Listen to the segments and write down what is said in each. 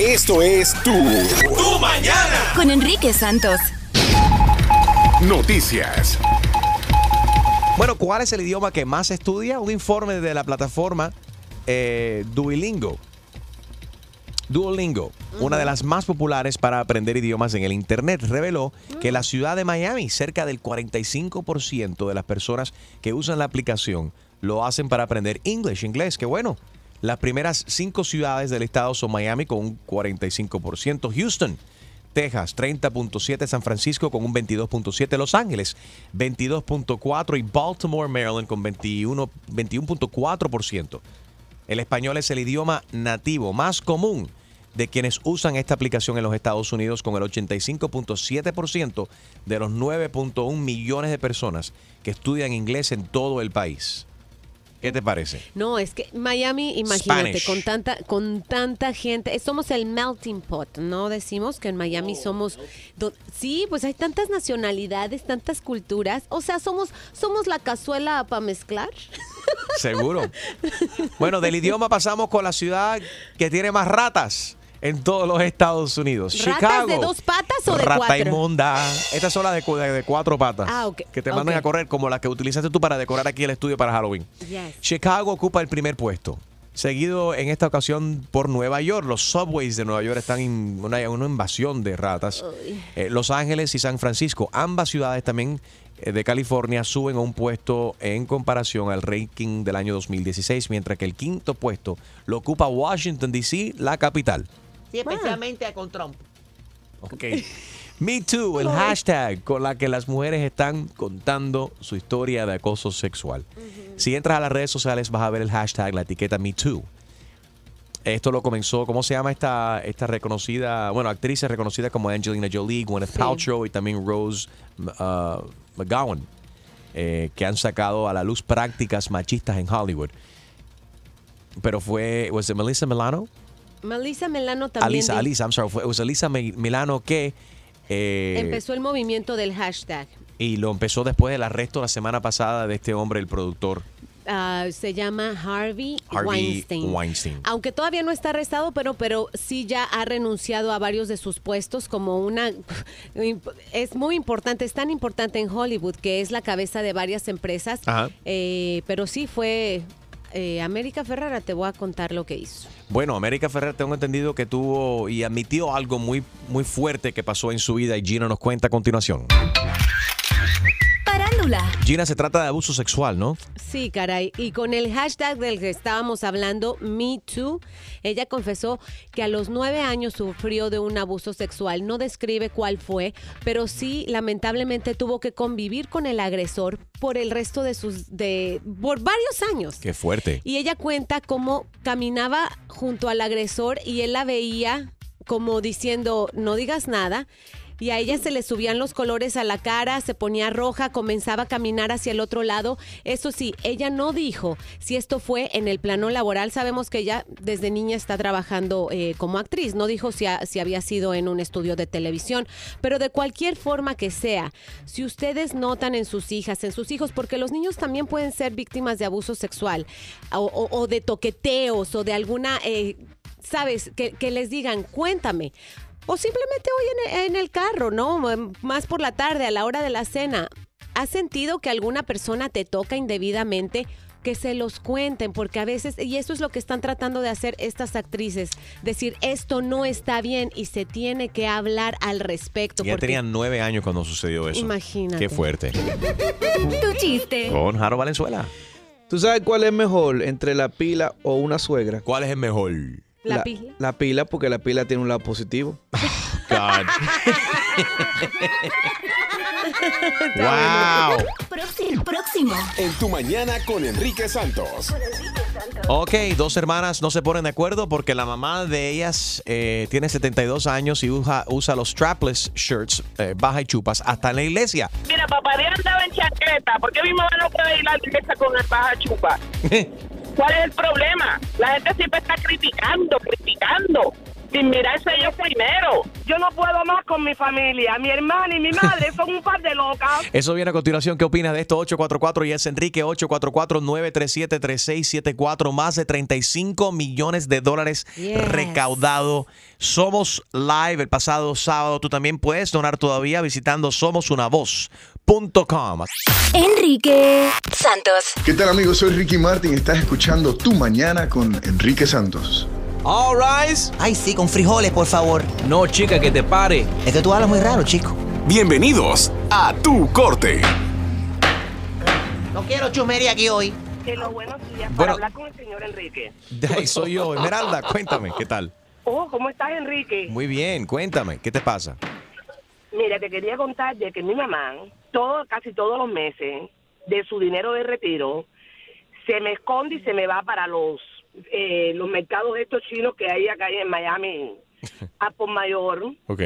Esto es Tu, tu Mañana. Con Enrique Santos. Noticias. Bueno, ¿cuál es el idioma que más se estudia? Un informe de la plataforma eh, Duolingo. Duolingo, una de las más populares para aprender idiomas en el Internet, reveló que la ciudad de Miami, cerca del 45% de las personas que usan la aplicación lo hacen para aprender English, inglés. Que bueno, las primeras cinco ciudades del estado son Miami con un 45%, Houston, Texas 30.7, San Francisco con un 22.7, Los Ángeles 22.4 y Baltimore, Maryland con 21 21.4%. El español es el idioma nativo más común de quienes usan esta aplicación en los Estados Unidos con el 85.7% de los 9.1 millones de personas que estudian inglés en todo el país. ¿Qué te parece? No, es que Miami, imagínate, Spanish. con tanta, con tanta gente, somos el melting pot, ¿no? Decimos que en Miami somos, do- sí, pues hay tantas nacionalidades, tantas culturas, o sea, somos, somos la cazuela para mezclar. Seguro. Bueno, del idioma pasamos con la ciudad que tiene más ratas en todos los Estados Unidos. ¿Ratas Chicago. de dos patas o de Rata cuatro? inmunda. Estas son las de, cu- de- de cuatro patas. Ah, Que te mandan a correr como las que utilizaste tú para decorar aquí el estudio para Halloween. Yes. Chicago ocupa el primer puesto. Seguido en esta ocasión por Nueva York. Los subways de Nueva York están en una, una invasión de ratas. Eh, Los Ángeles y San Francisco, ambas ciudades también eh, de California, suben a un puesto en comparación al ranking del año 2016, mientras que el quinto puesto lo ocupa Washington, D.C., la capital. Sí, especialmente con Trump. Ok. Me Too, el hashtag con la que las mujeres están contando su historia de acoso sexual. Si entras a las redes sociales vas a ver el hashtag, la etiqueta Me Too. Esto lo comenzó, ¿cómo se llama esta, esta reconocida, bueno, actrices reconocidas como Angelina Jolie, Gwyneth Sí. Paltrow y también Rose uh, McGowan, eh, que han sacado a la luz prácticas machistas en Hollywood. Pero fue, ¿was it Melissa Milano? Melissa Melano también Alisa, Alisa, I'm sorry, fue, it was Alisa Mi- Milano que eh, empezó el movimiento del hashtag. y lo empezó después del arresto la semana pasada de este hombre, el productor Ah, se llama Harvey, Harvey Weinstein. Weinstein. Aunque todavía no está arrestado, pero, pero sí ya ha renunciado a varios de sus puestos como una... Es muy importante, es tan importante en Hollywood que es la cabeza de varias empresas. Ajá. Eh, pero sí fue... eh, América Ferrara, te voy a contar lo que hizo. Bueno, América Ferrer tengo entendido que tuvo y admitió algo muy, muy fuerte que pasó en su vida y Gina nos cuenta a continuación. Gina, se trata de abuso sexual, ¿no? Sí, caray. Y con el hashtag del que estábamos hablando, MeToo, ella confesó que a los nueve años sufrió de un abuso sexual. No describe cuál fue, pero sí, lamentablemente, tuvo que convivir con el agresor por el resto de sus. de. por varios años. Qué fuerte. Y ella cuenta cómo caminaba junto al agresor y él la veía como diciendo, no digas nada. Y a ella se le subían los colores a la cara, se ponía roja, comenzaba a caminar hacia el otro lado. Eso sí, ella no dijo si esto fue en el plano laboral. Sabemos que ella desde niña está trabajando eh, como actriz. No dijo si, si había sido en un estudio de televisión. Pero de cualquier forma que sea, si ustedes notan en sus hijas, en sus hijos, porque los niños también pueden ser víctimas de abuso sexual o, de toqueteos o de alguna, eh, sabes, que les digan, cuéntame. O simplemente hoy en, en el carro, ¿no? M- Más por la tarde, a la hora de la cena. ¿Has sentido que alguna persona te toca indebidamente? Que se los cuenten, porque a veces, y eso es lo que están tratando de hacer estas actrices, decir, esto no está bien y se tiene que hablar al respecto. Ya porque- tenían nueve años cuando sucedió eso. Imagínate. Qué fuerte. Tu chiste. Con Jaro Valenzuela. ¿Tú sabes cuál es mejor entre la pila o una suegra? ¿Cuál es el mejor? La pila. La pila porque la pila tiene un lado positivo. God. wow. Próximo. Próximo. En tu mañana con Enrique Santos. Ok, dos hermanas no se ponen de acuerdo porque la mamá de ellas eh, tiene 72 años y usa, usa los strapless shirts, eh, baja y chupas, hasta en la iglesia. Mira, papá Dios andaba en chaqueta. ¿Por qué mi mamá no puede ir a la iglesia con el baja chupa? ¿Cuál es el problema? La gente siempre está criticando, criticando. Sin mirarse ellos primero. Yo no puedo más con mi familia. Mi hermana y mi madre son un par de locas. Eso viene a continuación. ¿Qué opinas de esto? 844 y es Enrique 844-937-3674. Más de 35 millones de dólares Yes. recaudado. Somos Live el pasado sábado. Tú también puedes donar todavía visitando somosunavoz.com. Enrique Santos. ¿Qué tal amigos? Soy Ricky Martin. Estás escuchando Tu Mañana con Enrique Santos. All rise. Ay, sí, con frijoles, por favor. No, chica, que te pare. Es que tú hablas muy raro, chico. Bienvenidos a Tu Corte. No quiero chumería aquí hoy. Hello, buenos días. Bueno. Para hablar con el señor Enrique. De ahí soy yo. Esmeralda, cuéntame, ¿qué tal? Oh, ¿cómo estás, Enrique? Muy bien, cuéntame, ¿qué te pasa? Mira, te quería contar de que mi mamá, todo, casi todos los meses, de su dinero de retiro, se me esconde y se me va para los eh, los mercados estos chinos que hay acá en Miami, a por mayor, Ok.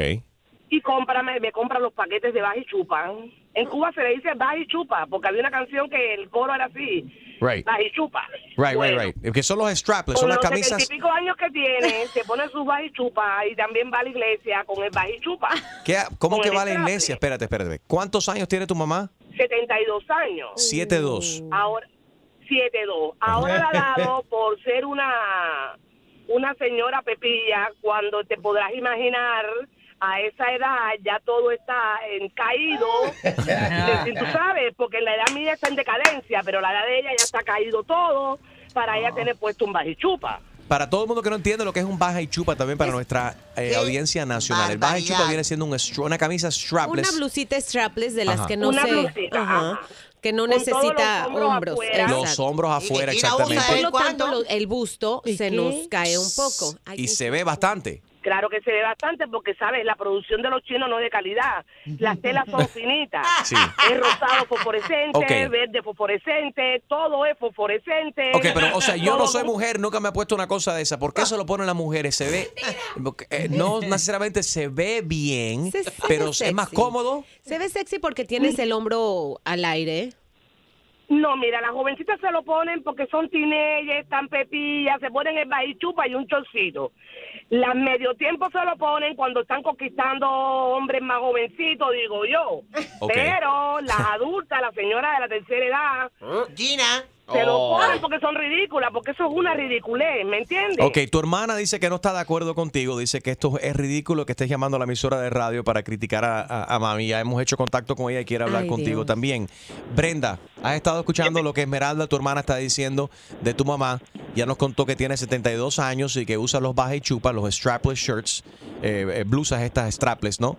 y cómprame, me compra los paquetes de baja y chupa. En Cuba se le dice baja y chupa, porque había una canción que el coro era así, Right. baja y chupa. Right, Bueno, right, right. Que son los strapless, Con son las los camisas. y pico años que tiene, se pone sus baja y chupa y también va a la iglesia con el baja y chupa. ¿Qué- ¿Cómo con que va a la iglesia? Espérate, espérate. ¿Cuántos años tiene tu mamá? 72 años. 7'2". Ahora, 7-2. Ahora la ha dado por ser una, una señora pepilla, cuando te podrás imaginar a esa edad ya todo está en caído, tú sabes, porque la edad mía está en decadencia, pero la edad de ella ya está caído todo para ella tener puesto un bajichupa. Para todo el mundo que no entiende lo que es un baja y chupa, también para nuestra eh, audiencia nacional. El baja y chupa viene siendo un una camisa Una strapless. blusita strapless de las Ajá. que no Una se... blusita, ajá, ajá. Que no necesita los hombros afuera. Los hombros afuera, y usa exactamente. Por lo tanto, el busto ¿Y se qué? nos cae un poco. Ay, Y se ve bastante. Claro que se ve bastante porque, ¿sabes? La producción de los chinos no es de calidad. Las telas son finitas. Sí. Es rosado fosforescente, verde fosforescente, todo es fosforescente. Ok, pero, o sea, yo no soy mujer, nunca me he puesto una cosa de esa. ¿Por qué eso lo ponen las mujeres? Se ve. eh, no necesariamente se ve bien, Se- pero es más cómodo. Se ve sexy porque tienes el hombro al aire. No, mira, las jovencitas se lo ponen porque son teenagers, están pepillas, se ponen el bajichupa y un chorcito. Las medio tiempo se lo ponen cuando están conquistando hombres más jovencitos, digo yo. Pero las adultas, las señoras de la tercera edad, Gina. Se lo ponen porque son ridículas, porque eso es una ridiculez, ¿me entiendes? Ok, tu hermana dice que no está de acuerdo contigo, dice que esto es ridículo que estés llamando a la emisora de radio para criticar a, a- a mami. Ya hemos hecho contacto con ella y quiere hablar Ay, contigo Dios. también. Brenda, has estado escuchando lo que Esmeralda, tu hermana, está diciendo de tu mamá. Ya nos contó que tiene 72 años y que usa los baja y chupa, los strapless shirts, eh, eh, blusas estas strapless, ¿no?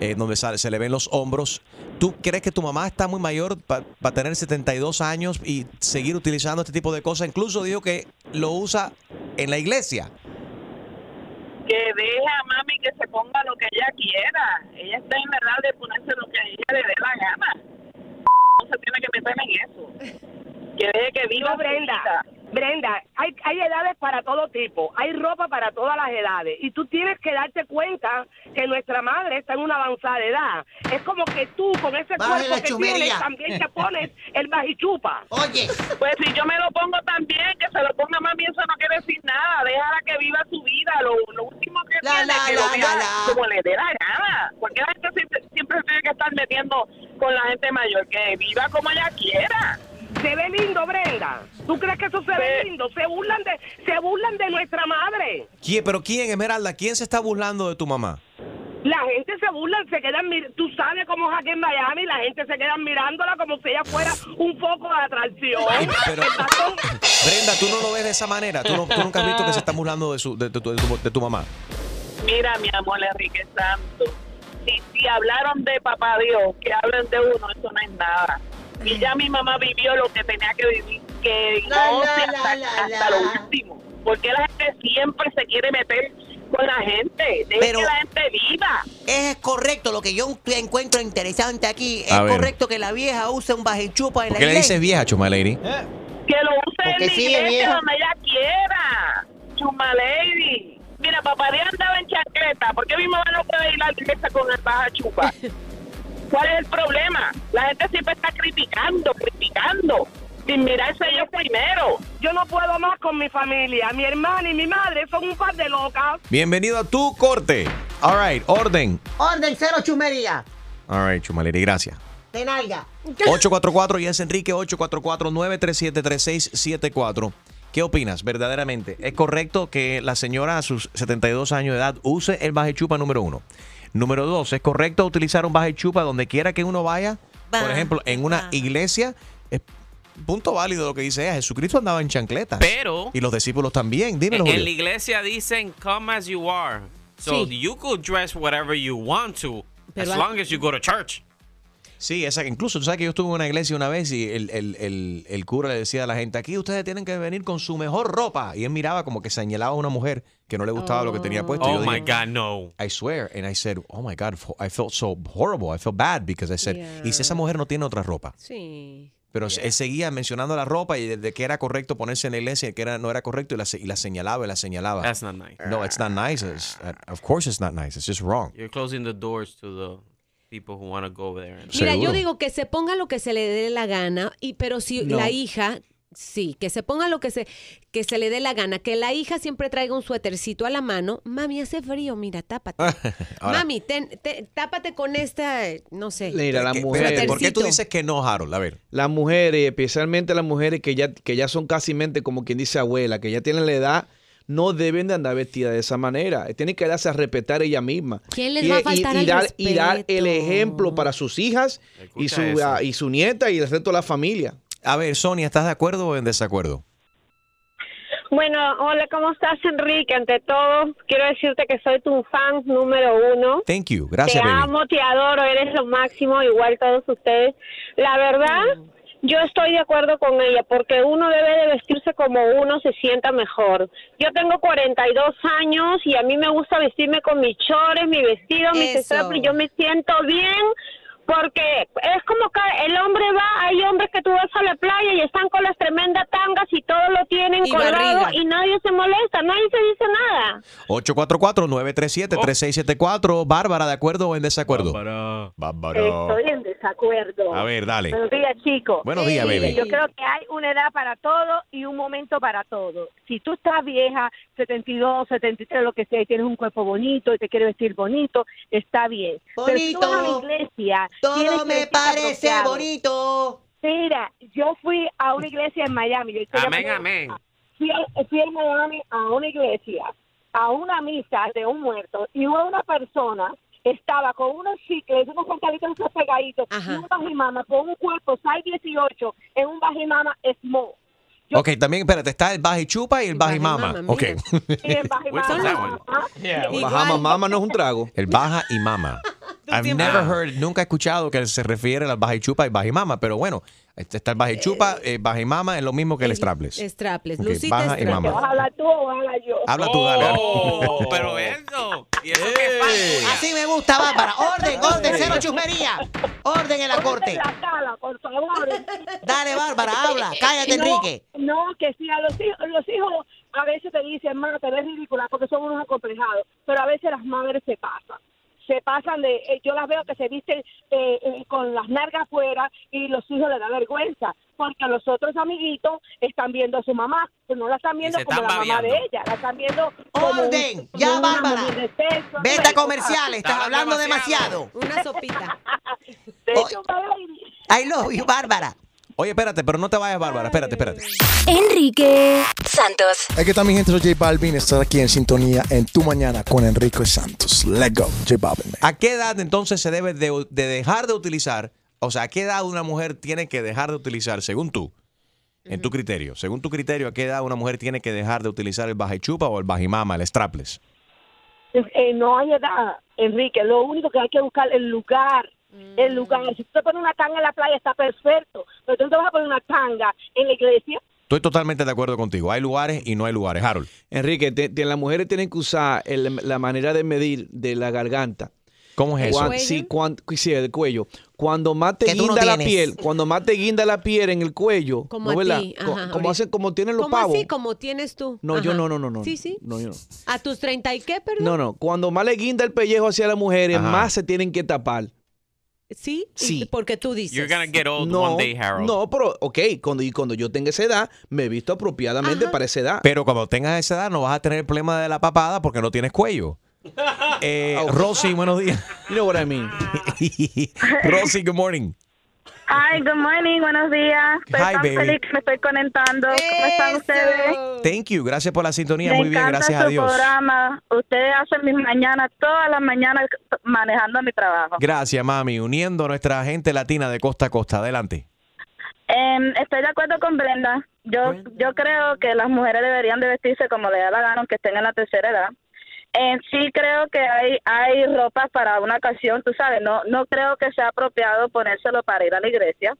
Eh, donde sale- se le ven los hombros. ¿Tú crees que tu mamá está muy mayor para tener 72 años y seguir utilizando este tipo de cosas? Incluso dijo que lo usa en la iglesia. Que deje a mami que se ponga lo que ella quiera. Ella está en edad de ponerse lo que a ella le dé la gana. No se tiene que meter en eso. Que deje que viva Brenda, Brenda. Hay, hay edades para todo tipo, hay ropa para todas las edades y tú tienes que darte cuenta que nuestra madre está en una avanzada edad. Es como que tú con ese cuerpo que chumería. tienes también te pones el bajichupa. Oye, Pues si yo me lo pongo también, que se lo ponga mami, eso no quiere decir nada. Déjala que viva su vida. Lo, lo último que La, tiene la, que la, lo la. como le dé la gana. Porque la gente siempre, siempre tiene que estar metiendo con la gente mayor. Que viva como ella quiera. Se ve lindo, Brenda. ¿Tú crees que eso se ve lindo? Se burlan de, se burlan de nuestra madre. ¿Quién, pero quién, Esmeralda? ¿Quién se está burlando de tu mamá? La gente se burla, se quedan Tú sabes cómo es aquí en Miami, la gente se queda mirándola como si ella fuera un foco de atracción. Pero- Brenda, tú no lo ves de esa manera. Tú, no- tú nunca has visto que se están burlando de, su, de, de tu- de tu, de tu mamá. Mira, mi amor, Enrique Santo. Si, si hablaron de papá Dios, que hablen de uno, eso no es nada. Y ya mi mamá vivió lo que tenía que vivir, que La, no la, hasta, la, hasta la. lo último. Porque la gente siempre se quiere meter con la gente. Deje Pero- que la gente viva. es correcto lo que yo encuentro interesante aquí. Es A ver. correcto que la vieja use un bajichupa en ¿Por la qué le iglesia. dices vieja, Chuma Lady? Que lo use Porque en la iglesia vieja. donde ella quiera. Chuma lady. Mira, papá Dios andaba en chancleta. ¿Por qué mi mamá no puede ir a la iglesia con el baja chupa? ¿Cuál es el problema? La gente siempre está criticando, criticando. sin mirarse ellos primero. Yo no puedo más con mi familia. Mi hermana y mi madre son un par de locas. Bienvenido a tu corte. All right, orden. Orden cero chumería. All right, Chumaleri, gracias. De nalga. 844 y es Enrique 844-937-3674. ¿Qué opinas verdaderamente? ¿Es correcto que la señora a sus 72 años de edad use el baje chupa número uno? Número dos, ¿es correcto utilizar un baje chupa donde quiera que uno vaya? Por ejemplo, en una iglesia. Es punto válido lo que dice ella. Jesucristo andaba en chancletas. Pero- Y los discípulos también. Dímelo, en la Julio. iglesia dicen, come as you are. So Sí. you could dress whatever you want to, Pero as long as you go to church. Sí, esa, incluso tú sabes que yo estuve en una iglesia una vez y el, el- el- el cura le decía a la gente, aquí ustedes tienen que venir con su mejor ropa. Y él miraba como que señalaba a una mujer que no le gustaba lo que tenía puesto. Oh yo my dije, God, no. I swear. And I said, oh my God, I felt so horrible. I felt bad because I said, Yeah. y si esa mujer no tiene otra ropa. Sí. Pero él seguía mencionando la ropa y de que era correcto ponerse en la iglesia y que era, no era correcto y la, se- y la señalaba y la señalaba. That's not nice. No, it's not nice. It's- of course it's not nice. It's just wrong. You're closing the doors to the people who want to go over there. and- Mira, yo digo que se ponga lo que se le dé la gana, y pero si No. la hija, sí, que se ponga lo que se, que se le dé la gana, que la hija siempre traiga un suétercito a la mano. Mami, hace frío, mira, tápate. Ahora- Mami, ten- te- tápate con esta, eh, no sé. Mira, las Que- mujeres. espérate, ¿por qué tú dices que no, Harold? A ver. Las mujeres, especialmente las mujeres que ya, que ya son casi mente como quien dice abuela, que ya tienen la edad, no deben de andar vestidas de esa manera. Tienen que darse a respetar ella misma. ¿Quién les y, va a y- faltar y al dar, y dar el ejemplo para sus hijas y su, ah, y su nieta y el resto de la familia. A ver, Sonia, ¿estás de acuerdo o en desacuerdo? Bueno, hola, ¿cómo estás, Enrique? Ante todo, quiero decirte que soy tu fan número uno. Thank you. Gracias, te baby. amo, te adoro, eres lo máximo, igual todos ustedes. La verdad, yo estoy de acuerdo con ella, porque uno debe de vestirse como uno se sienta mejor. Yo tengo 42 años y a mí me gusta vestirme con mis chores, mi vestido, mis Eso. straps, y yo me siento bien. Porque es como que el hombre va, hay hombres que tú vas a la playa y están con las tremendas tangas y todo lo tienen Y colgado barriga. y nadie se molesta, nadie se dice nada. 844-937-3674. Bárbara, ¿de acuerdo o en desacuerdo? Bárbara. Estoy en desacuerdo. A ver, dale. Buenos días, chicos. Buenos días, baby. Yo creo que hay una edad para todo y un momento para todo. Si tú estás vieja, 72, 73, lo que sea, y tienes un cuerpo bonito y te quieres vestir bonito, está bien. Pero si tú a la Bonito. iglesia, Todo me parece apropiado. bonito. Mira, yo fui a una iglesia en Miami. Yo Amén, llamando- amén. Fui, a- fui en Miami a una iglesia, a una misa de un muerto, y hubo una persona estaba con unos chicles, unos pantalitos esos pegaditos, y un bajimama con un cuerpo 6'18 en un bajimama small. Ok, también, espérate, está el baje chupa y el baje mama. Ok. Y el bajimama, Bahama Mama no es un trago. El baja y mama. I've never heard, nunca he escuchado que se refiere al baja y chupa y baja y mama, pero bueno, este está el baja y chupa, eh, baja y mama es lo mismo que el strapless. Strapless. Ok, Lucita baja y mama. ¿Vas a hablar tú o vas a hablar yo? Habla tú, dale. dale. Oh, pero eso. ¿Y eso qué pasa? Así me gusta, Bárbara. Orden, orden, cero chusmería. Orden en la corte. La sala, por favor. Dale, Bárbara, habla. Cállate, No, Enrique. No, que sí, a los hijos, los hijos a veces te dicen, hermano, te ves ridícula porque son unos acomplejados, pero a veces las madres se pasan. Se pasan de, eh, yo las veo que se visten eh, eh, con las nargas afuera y los hijos les da vergüenza, porque los otros amiguitos están viendo a su mamá, pero no la están viendo como la mamá de ella, la están viendo como un- Orden, como ya, Bárbara. de Vete a comerciales, estás hablando demasiado. Una sopita. I love you, Bárbara. Oye, espérate, pero no te vayas, Bárbara. Espérate, espérate. Enrique Santos. Aquí está mi gente, soy J Balvin. Estar aquí en sintonía en tu mañana con Enrique Santos. Let's go, J Balvin. ¿A qué edad entonces se debe de, de dejar de utilizar? O sea, ¿a qué edad una mujer tiene que dejar de utilizar, según tú? En tu criterio. Según tu criterio, ¿a qué edad una mujer tiene que dejar de utilizar el baja y chupa o el bajimama, el strapless? Eh, no hay edad, Enrique. Lo único que hay que buscar es el lugar. El lugar. Si tú te pones una tanga en la playa, está perfecto. Pero tú no te vas a poner una tanga en la iglesia. Estoy totalmente de acuerdo contigo. Hay lugares y no hay lugares. Harold. Enrique, te- te- las mujeres tienen que usar el- la manera de medir de la garganta. ¿Cómo es eso? Cuan- ¿El sí, cuan- sí, el cuello. Cuando más te no guinda la piel, cuando más te guinda la piel en el cuello, Como ¿no a ti, ajá, como hacen, como tienen los ¿Cómo pavos. así? Como tienes tú. No, yo no, no, no, no. Sí, sí. No, yo no. ¿A tus 30 y qué, perdón? No, no. Cuando más le guinda el pellejo hacia las mujeres, Ajá. más se tienen que tapar. Sí, Sí. porque tú dices. You're gonna get old No, one day, Harold. no, pero ok, cuando, y cuando yo tenga esa edad, me he visto apropiadamente para esa edad. Pero cuando tengas esa edad no vas a tener el problema de la papada porque no tienes cuello. Eh, Rosy, buenos días. You know what I mean. Rosy, good morning. Hi, good morning, buenos días. Estoy Hi, tan baby. feliz que me estoy conectando. ¿Cómo están ustedes? Thank you. Gracias por la sintonía. me Muy bien, gracias su a Dios. programa. Ustedes hacen mis mañanas, todas las mañanas manejando mi trabajo. Gracias, mami. Uniendo a nuestra gente latina de costa a costa. Adelante. Em, estoy de acuerdo con Brenda. Yo, yo creo que las mujeres deberían de vestirse como le da la gana, aunque estén en la tercera edad. En sí creo que hay hay ropa para una ocasión, tú sabes, no no creo que sea apropiado ponérselo para ir a la iglesia.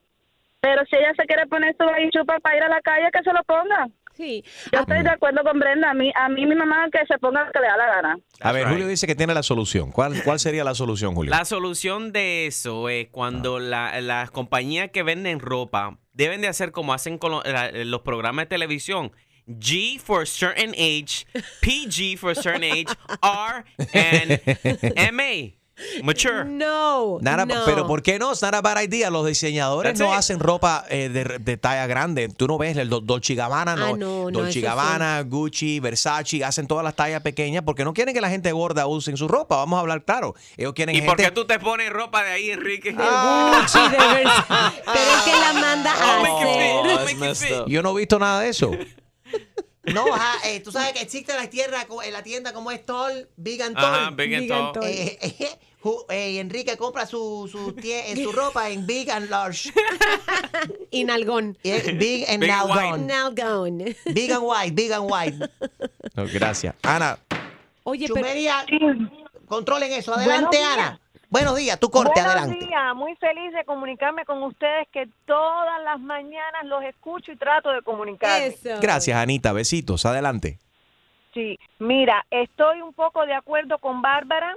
Pero si ella se quiere poner su chupa para ir a la calle, que se lo ponga. Sí. Yo estoy de acuerdo con Brenda. A mí, a mí mi mamá que se ponga lo que le da la gana. A ver, Julio dice que tiene la solución. ¿Cuál, cuál sería la solución, Julio? La solución de eso es cuando la- las compañías que venden ropa deben de hacer como hacen con lo- la- los programas de televisión. G for certain age, PG for certain age, R and MA. Mature. No. Nada, no. Pero ¿por qué no? Es not a bad idea. Los diseñadores That's no it. hacen ropa eh, de, de talla grande. Tú no ves el Do- Dolce Gabbana, no. Ah, no, no, Dolce Gabbana, Gucci, Versace, hacen todas las tallas pequeñas porque no quieren que la gente gorda use su ropa. Vamos a hablar claro. Ellos quieren ¿Y por gente... qué tú te pones ropa de ahí, Enrique? Gucci, de Versace. Pero es que la manda a Oh, fit. hacer. Oh. Yo no he visto nada de eso. No, ajá, eh, tú sabes que existe la tienda, co- en la tienda como es Tall, Big and Tall. Ajá, Big and Big and Tall. Tall. Eh, eh, ju- eh, Enrique compra su, su, tie- eh, su ropa en Big and Large. Y nalgón. Eh, big and Big and. Big and White, Big and White. No, gracias. Ana, Oye, pero... Chumería, controlen eso. Adelante, Buenos días. Ana. Buenos días, tu corte, Buenos adelante. días, muy feliz de comunicarme con ustedes que todas las mañanas los escucho y trato de comunicarme. gracias, Anita. Besitos. Adelante. Sí, mira, estoy un poco de acuerdo con Bárbara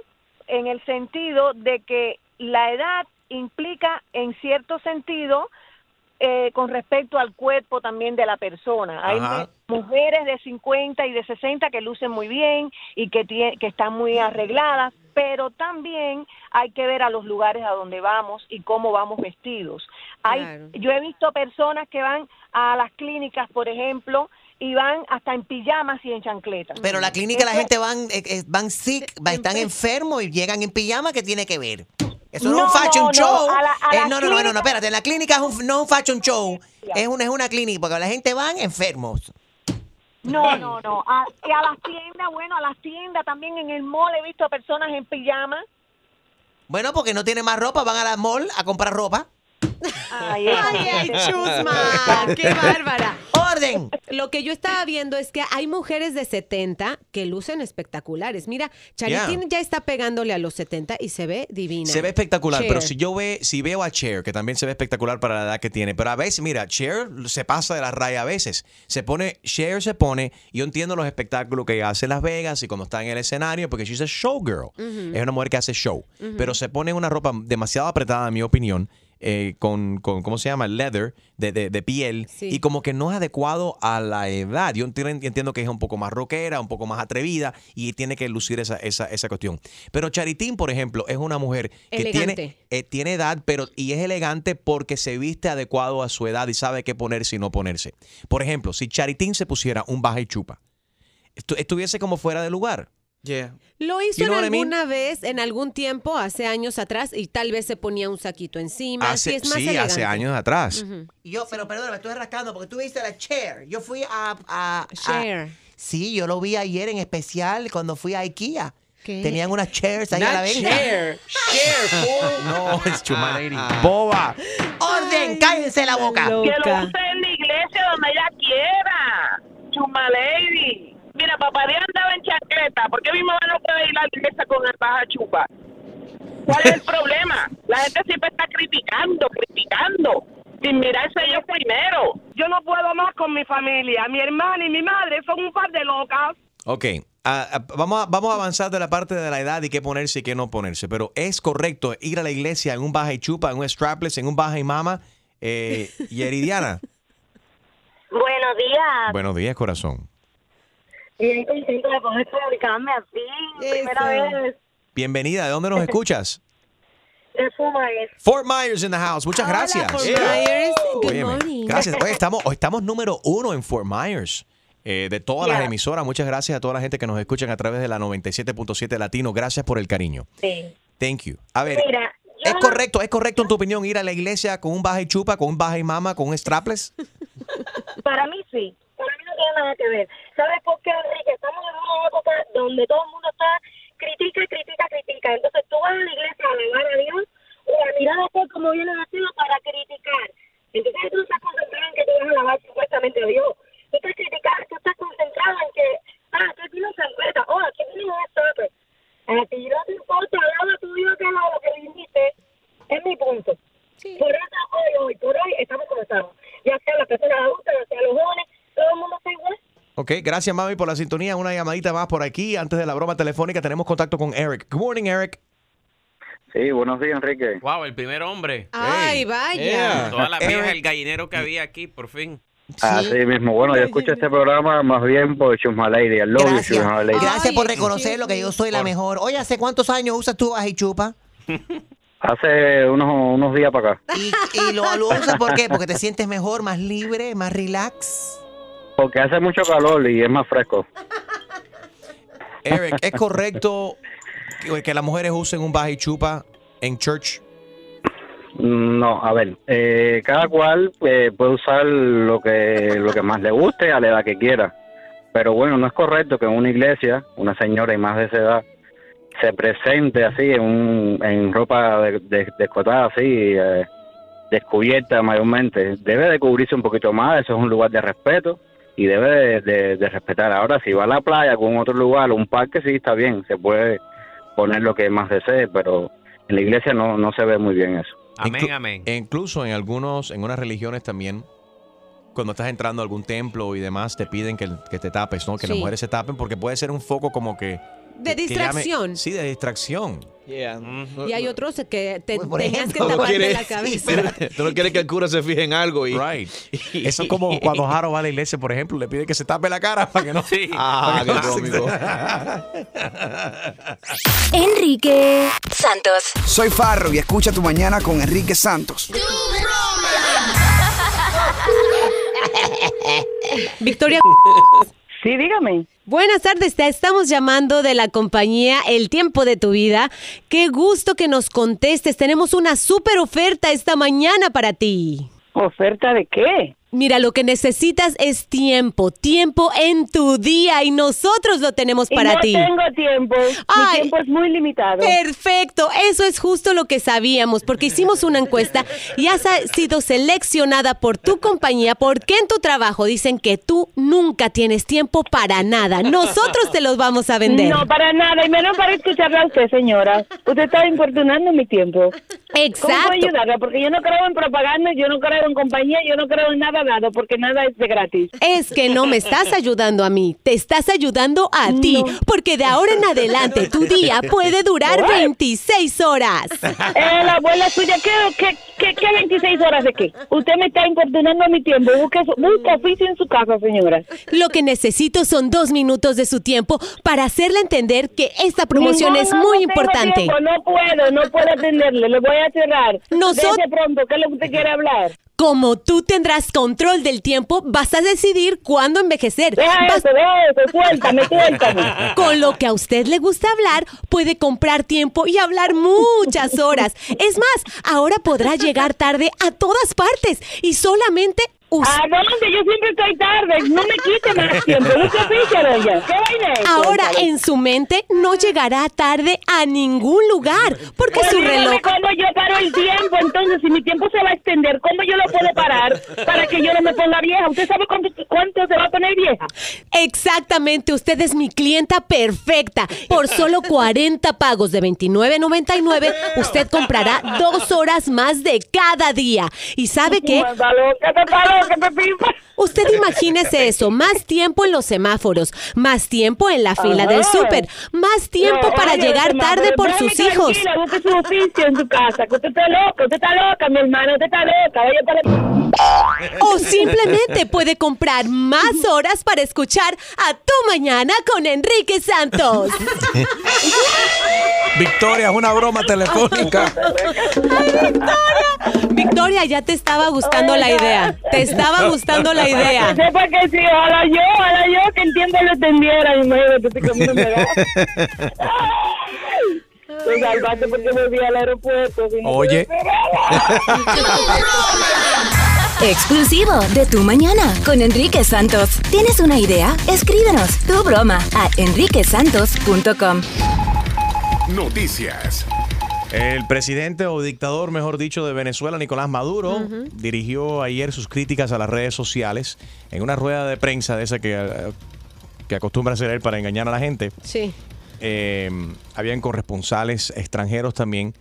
en el sentido de que la edad implica en cierto sentido eh, con respecto al cuerpo también de la persona. Hay Ajá. mu- mujeres de 50 y de 60 que lucen muy bien y que, que están muy arregladas, pero también hay que ver a los lugares a donde vamos y cómo vamos vestidos. Hay, Claro. Yo he visto personas que van a las clínicas, por ejemplo, y van hasta en pijamas y en chancletas. Pero la clínica la gente van, eh, eh, van sick, están enfermos y llegan en pijama, ¿qué tiene que ver? Eso no, No, es un fashion no, show. a la- a Eh, no, no, no, no, espérate. La clínica es un, no es un fashion show. Es una, es una clínica, porque la gente van enfermos. No, no, no. A, y a las tiendas, bueno, a las tiendas también en el mall he visto personas en pijama. Bueno, porque no tienen más ropa, van a la mall a comprar ropa. Ay, Ay, ay, chusma, qué bárbara. Orden. Lo que yo estaba viendo es que hay mujeres de 70 que lucen espectaculares. Mira, Charitín Yeah. ya está pegándole a los 70 y se ve divina. Se ve espectacular, Cher. pero si yo ve, si veo a Cher, que también se ve espectacular para la edad que tiene, pero a veces, mira, Cher se pasa de la raya a veces. Se pone, Cher se pone, yo entiendo los espectáculos que hace en Las Vegas y cuando está en el escenario, porque she's a showgirl. Ujú. Es una mujer que hace show. Pero se pone una ropa demasiado apretada, en mi opinión. Eh, con, con, ¿cómo se llama? Leather, de, de- de piel, y como que no es adecuado a la edad. Yo enti- entiendo que es un poco más rockera, un poco más atrevida y tiene que lucir esa, esa, esa cuestión. Pero Charitín, por ejemplo, es una mujer que Elegante. tiene, eh, tiene edad, pero y es elegante porque se viste adecuado a su edad y sabe qué ponerse y no ponerse. Por ejemplo, si Charitín se pusiera un baja y chupa, estu- estuviese como fuera de lugar. Lo hizo You know en what I mean? alguna vez, en algún tiempo, hace años atrás, y tal vez se ponía un saquito encima. Hace- sí, es más sí, elegante. hace años atrás. Y yo, pero perdón, me estoy rascando porque tú viste la chair. Yo fui a. a, a- Cher. sí, yo lo vi ayer en especial cuando fui a IKEA. ¿Qué? Tenían unas chairs ahí a la venta. chair, chair, fool. No, es Chuma Lady. Boba. ¡Orden! ¡Cállense la boca! Que lo use en la iglesia donde ella quiera. Chuma lady. Mira, papá Dios andaba en chancleta. ¿Por qué mi mamá no puede ir a la iglesia con el baja chupa? ¿Cuál es el problema? La gente siempre está criticando, criticando. Sin mirarse ellos primero. Yo no puedo más con mi familia. Mi hermana y mi madre son un par de locas. Ok, ah, ah, vamos, a, vamos a avanzar de la parte de la edad y qué ponerse y qué no ponerse. Pero es correcto ir a la iglesia en un baja y chupa, en un strapless, en un baja y mama. Eh, y Eridiana, Buenos días. buenos días, corazón. Bien contenta de poder comunicarme así. Primera vez. Bienvenida, ¿de dónde nos escuchas? De Fort Myers. Fort Myers in the house. Muchas gracias. Fort Myers. Good Óyeme, morning. Gracias. Hoy estamos, hoy estamos número uno en Fort Myers. eh, de todas las Yeah. emisoras. Muchas gracias a toda la gente que nos escuchan a través de la 97.7 Latino. Gracias por el cariño. Sí. Thank you. A ver, Mira, ¿es correcto, es correcto en tu opinión ir a la iglesia con un baja y chupa, con un baja y mama, con un strapless? Para mí sí. Para mí no tiene nada que ver. ¿Sabes por qué, Enrique? Estamos en una época donde todo el mundo está critica, critica, critica. Entonces tú vas a la iglesia a alabar a Dios o a mirar a como viene nacido para criticar. Entonces tú no estás concentrado en que tú vas a alabar supuestamente a Dios. Tú estás criticando, tú estás concentrado en que, ah, aquí tiene un zancleta, oh, aquí tiene un stopper. A ti no te importa, alaba a tu Dios que haga lo que viniste. Es mi punto. Por eso hoy, hoy, por hoy estamos como estamos. Ya sea las personas adultas, ya sea los jóvenes, todo el mundo está igual. Ok, gracias mami por la sintonía. Una llamadita más por aquí. Antes de la broma telefónica tenemos contacto con Eric. Good morning, Eric. Sí, buenos días, Enrique. Wow, el primer hombre. Ay, vaya. Yeah. Toda la vieja, el gallinero que había aquí, por fin. Así mismo. Bueno, yo escucho este programa más bien por Chusma Lady. I love you, Gracias. Chusma Lady. Gracias por reconocer lo que yo soy la mejor. Oye, ¿hace cuántos años usas tu baja y chupa? Hace unos, unos días para acá. Y, y lo, lo usas ¿por qué? Porque te sientes mejor, más libre, más relax. Porque hace mucho calor y es más fresco. Eric, ¿es correcto que, que las mujeres usen un baja y chupa en church? No, a ver, eh, cada cual eh, puede usar lo que lo que más le guste a la edad que quiera. Pero bueno, no es correcto que en una iglesia, una señora y más de esa edad, se presente así en, un, en ropa de, de- descotada, así, eh, descubierta mayormente. Debe de cubrirse un poquito más, eso es un lugar de respeto y debe de, de- de respetar. Ahora, si va a la playa con otro lugar, un parque, sí está bien, se puede poner lo que más desee, pero en la iglesia no, no se ve muy bien eso. Amén, Inclu- amén. e Incluso en algunos, en unas religiones también, cuando estás entrando a algún templo y demás, te piden que, que te tapes, ¿no? Que las mujeres se tapen porque puede ser un foco como que... De que llame- distracción. sí, de distracción. Y hay otros que te por tenías que taparte quieres- la cabeza. Tú no quieres que el cura se fije en algo y... Right. Eso es como cuando Jaro va a la iglesia, por ejemplo, le pide que se tape la cara para que no... Ah, qué no cómico. Enrique Santos. Soy Farro y escucha tu mañana con Enrique Santos. Victoria. Sí, dígame. Buenas tardes, te estamos llamando de la compañía El Tiempo de tu Vida. Qué gusto que nos contestes. Tenemos una súper oferta esta mañana para ti. ¿Oferta de qué? Mira, lo que necesitas es tiempo, tiempo en tu día y nosotros lo tenemos Y para no ti. tengo tiempo. Mi tiempo es muy limitado. Perfecto, eso es justo lo que sabíamos, porque hicimos una encuesta y has sido seleccionada por tu compañía porque en tu trabajo dicen que tú nunca tienes tiempo para nada. Nosotros te los vamos a vender. No, para nada, y menos para escucharla a usted, señora. Usted está importunando mi tiempo. Exacto. ¿Cómo puedo ayudarla? Porque yo no creo en propaganda, yo no creo en compañía, yo no creo en nada porque nada es de gratis. Es que no me estás ayudando a mí, te estás ayudando a ti, porque de ahora en adelante tu día puede durar What? 26 horas. Eh, la abuela suya, ¿qué, qué, qué, qué 26 horas de qué? Usted me está importunando mi tiempo. Busque, busque oficio en su casa, señora. Lo que necesito son dos minutos de su tiempo para hacerle entender que esta promoción No, es no, muy no tengo importante. tiempo, no puedo, no puedo atenderle. Le voy a cerrar. Nosot- Dese pronto, ¿qué es lo que usted quiere hablar? Como tú tendrás control del tiempo, vas a decidir cuándo envejecer. Deja Vas- eso, deja eso, suéltame, suéltame. Con lo que a usted le gusta hablar, puede comprar tiempo y hablar muchas horas. Es más, ahora podrá llegar tarde a todas partes y solamente. ¿A dónde? Yo siempre estoy tarde. No me quite más tiempo. No se doña. ¿Qué vaina es? Ahora en su mente no llegará tarde a ningún lugar porque Pues su reloj ¿Cómo yo paro el tiempo? Entonces, si mi tiempo se va a extender, ¿cómo yo lo puedo parar para que yo no me ponga vieja? ¿Usted sabe cuánto, cuánto se va a poner vieja? Exactamente, usted es mi clienta perfecta. Por solo 40 pagos de 29.99, usted comprará dos horas más de cada día. ¿Y sabe qué? Loca, está loca, Pepita. Usted imagínese eso, más tiempo en los semáforos, más tiempo en la fila Ajá. del súper, más tiempo No, para llegar tarde por déjeme sus hijos. tranquila, busque su oficio en su casa, que usted está loca, usted está loca, mi hermano, usted está loca, vaya para... O simplemente puede comprar más horas para escuchar a Tu Mañana con Enrique Santos. Victoria, es una broma telefónica. Victoria, ya te estaba gustando la idea. Te estaba gustando la idea. Que sepa que sí, ojalá yo, ojalá yo que entienda lo entendiera. Imagínate, estoy comiendo un pedazo. Me salvaste porque me fui al aeropuerto. si no Oye. Exclusivo de Tu Mañana con Enrique Santos. ¿Tienes una idea? Escríbenos tu broma a enriquesantos.com. Noticias. El presidente o dictador, mejor dicho, de Venezuela, Nicolás Maduro, dirigió ayer sus críticas a las redes sociales en una rueda de prensa de esa que, eh, que acostumbra hacer él para engañar a la gente. Sí. Eh, habían corresponsales extranjeros también.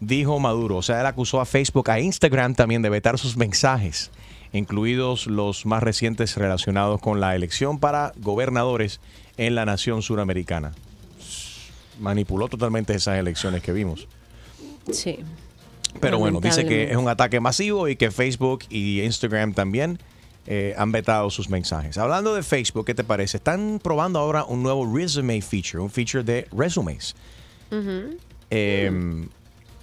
Dijo Maduro, o sea, él acusó a Facebook, a Instagram también de vetar sus mensajes, incluidos los más recientes relacionados con la elección para gobernadores en la nación suramericana. Manipuló totalmente esas elecciones que vimos. Sí. Pero bueno, dice que es un ataque masivo y que Facebook y Instagram también eh, han vetado sus mensajes. Hablando de Facebook, ¿qué te parece? Están probando ahora un nuevo resume feature, un feature de resumes. Eh,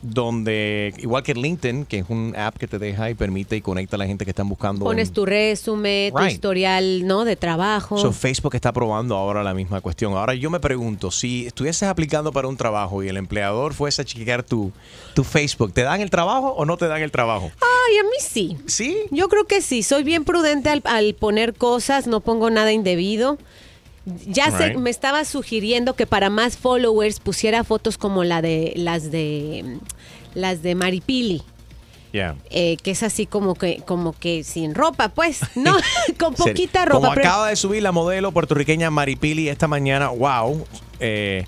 donde, igual que LinkedIn, que es un app que te deja y permite y conecta a la gente que están buscando. Pones un- tu resumen, tu Right. historial, ¿no? De trabajo. So, Facebook está probando ahora la misma cuestión. Ahora yo me pregunto, si estuvieses aplicando para un trabajo y el empleador fuese a chequear tu, tu Facebook, ¿te dan el trabajo o no te dan el trabajo? Ay, a mí sí. ¿Sí? Yo creo que sí. Soy bien prudente al, al poner cosas, no pongo nada indebido. Ya sé, me estaba sugiriendo que para más followers pusiera fotos como la de las de las de Maripili. Yeah. eh, que es así como que como que sin ropa, pues, no, con poquita ropa. Como pero- acaba de subir la modelo puertorriqueña Maripili esta mañana, wow. eh,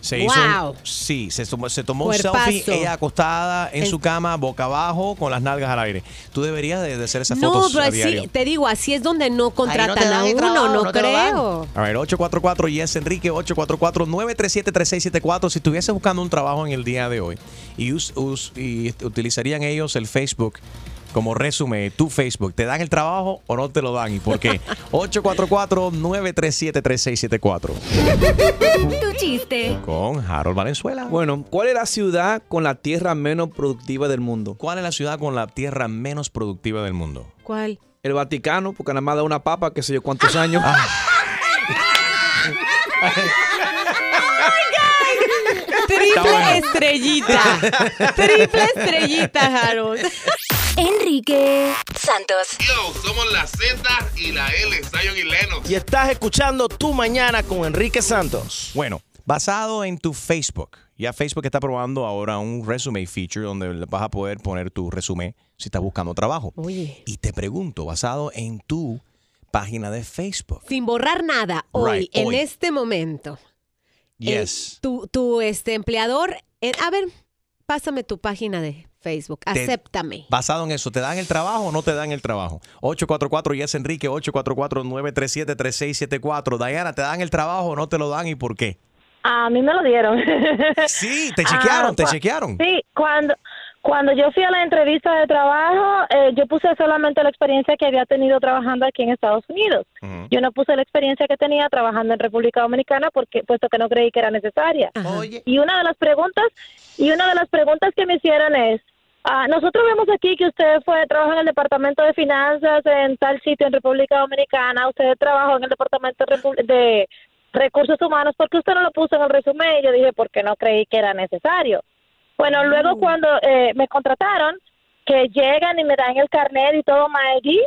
se hizo. un- Wow. sí, se tomó, se tomó un Cuerpazo. selfie, ella acostada en El- su cama, boca abajo, con las nalgas al aire. Tú deberías de, de hacer esas no, fotos pero a así, diario. te digo, así es donde no contratan a uno, trabajo, no, no creo. A ver, 844 Yes Enrique, 844-937-3674. Si estuviese buscando un trabajo en el día de hoy y, us- us- y utilizarían ellos el Facebook como resumen, tu Facebook, ¿te dan el trabajo o no te lo dan? ¿Y por qué? 844-937-3674. Tu chiste. Con Harold Valenzuela. Bueno, ¿cuál es la ciudad con la tierra menos productiva del mundo? ¿Cuál es la ciudad con la tierra menos productiva del mundo? ¿Cuál? El Vaticano, porque nada más da una papa, qué sé yo cuántos años. Triple estrellita. Triple estrellita, Harold. Enrique Santos. Yo, somos la Z y la L, Zion y Lennox. Y estás escuchando Tu Mañana con Enrique Santos. Bueno, basado en tu Facebook. Ya Facebook está probando ahora un resume feature donde le vas a poder poner tu resumen si estás buscando trabajo. Oye. Y te pregunto, basado en tu página de Facebook. Sin borrar nada, hoy, Right, en hoy. este momento. eh, Yes. tu, tu este, empleador, eh, a ver, pásame tu página de Facebook, Te- acéptame. Basado en eso, ¿te dan el trabajo o no te dan el trabajo? 844 Yes Enrique, 844-937-3674. Diana, ¿te dan el trabajo o no te lo dan y por qué? A mí me lo dieron. Sí, te chequearon, te chequearon. Sí, cuando, cuando yo fui a la entrevista de trabajo, eh, yo puse solamente la experiencia que había tenido trabajando aquí en Estados Unidos. Yo no puse la experiencia que tenía trabajando en República Dominicana porque puesto que no creí que era necesaria. Oye. Y una de las preguntas y una de las preguntas que me hicieron es ah, nosotros vemos aquí que usted fue trabaja en el departamento de finanzas en tal sitio en República Dominicana, usted trabajó en el departamento de, recursos humanos, ¿por qué usted no lo puso en el resumen? Y yo dije, porque no creí que era necesario. Bueno, luego cuando eh, me contrataron, que llegan y me dan el carnet y todo, ID,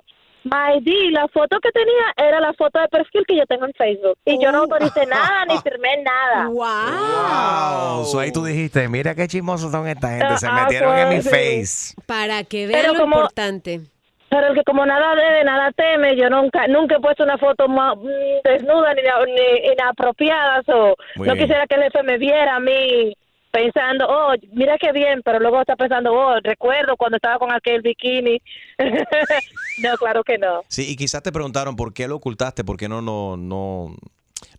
my ID, la foto que tenía era la foto de perfil que yo tengo en Facebook. Y yo no autoricé nada ni firmé nada. Wow. So ahí tú dijiste, mira qué chismosos son esta gente, se Ah, metieron en mi pues, sí. face. Para que vean Pero lo como- importante. Pero el que como nada debe, nada teme, yo nunca nunca he puesto una foto más mm, desnuda ni, ni inapropiada, o Muy no bien. quisiera que el jefe me viera a mí pensando, oh, mira qué bien, pero luego está pensando, oh, recuerdo cuando estaba con aquel bikini. no, claro que no. Sí, y quizás te preguntaron por qué lo ocultaste, por qué no, no, no,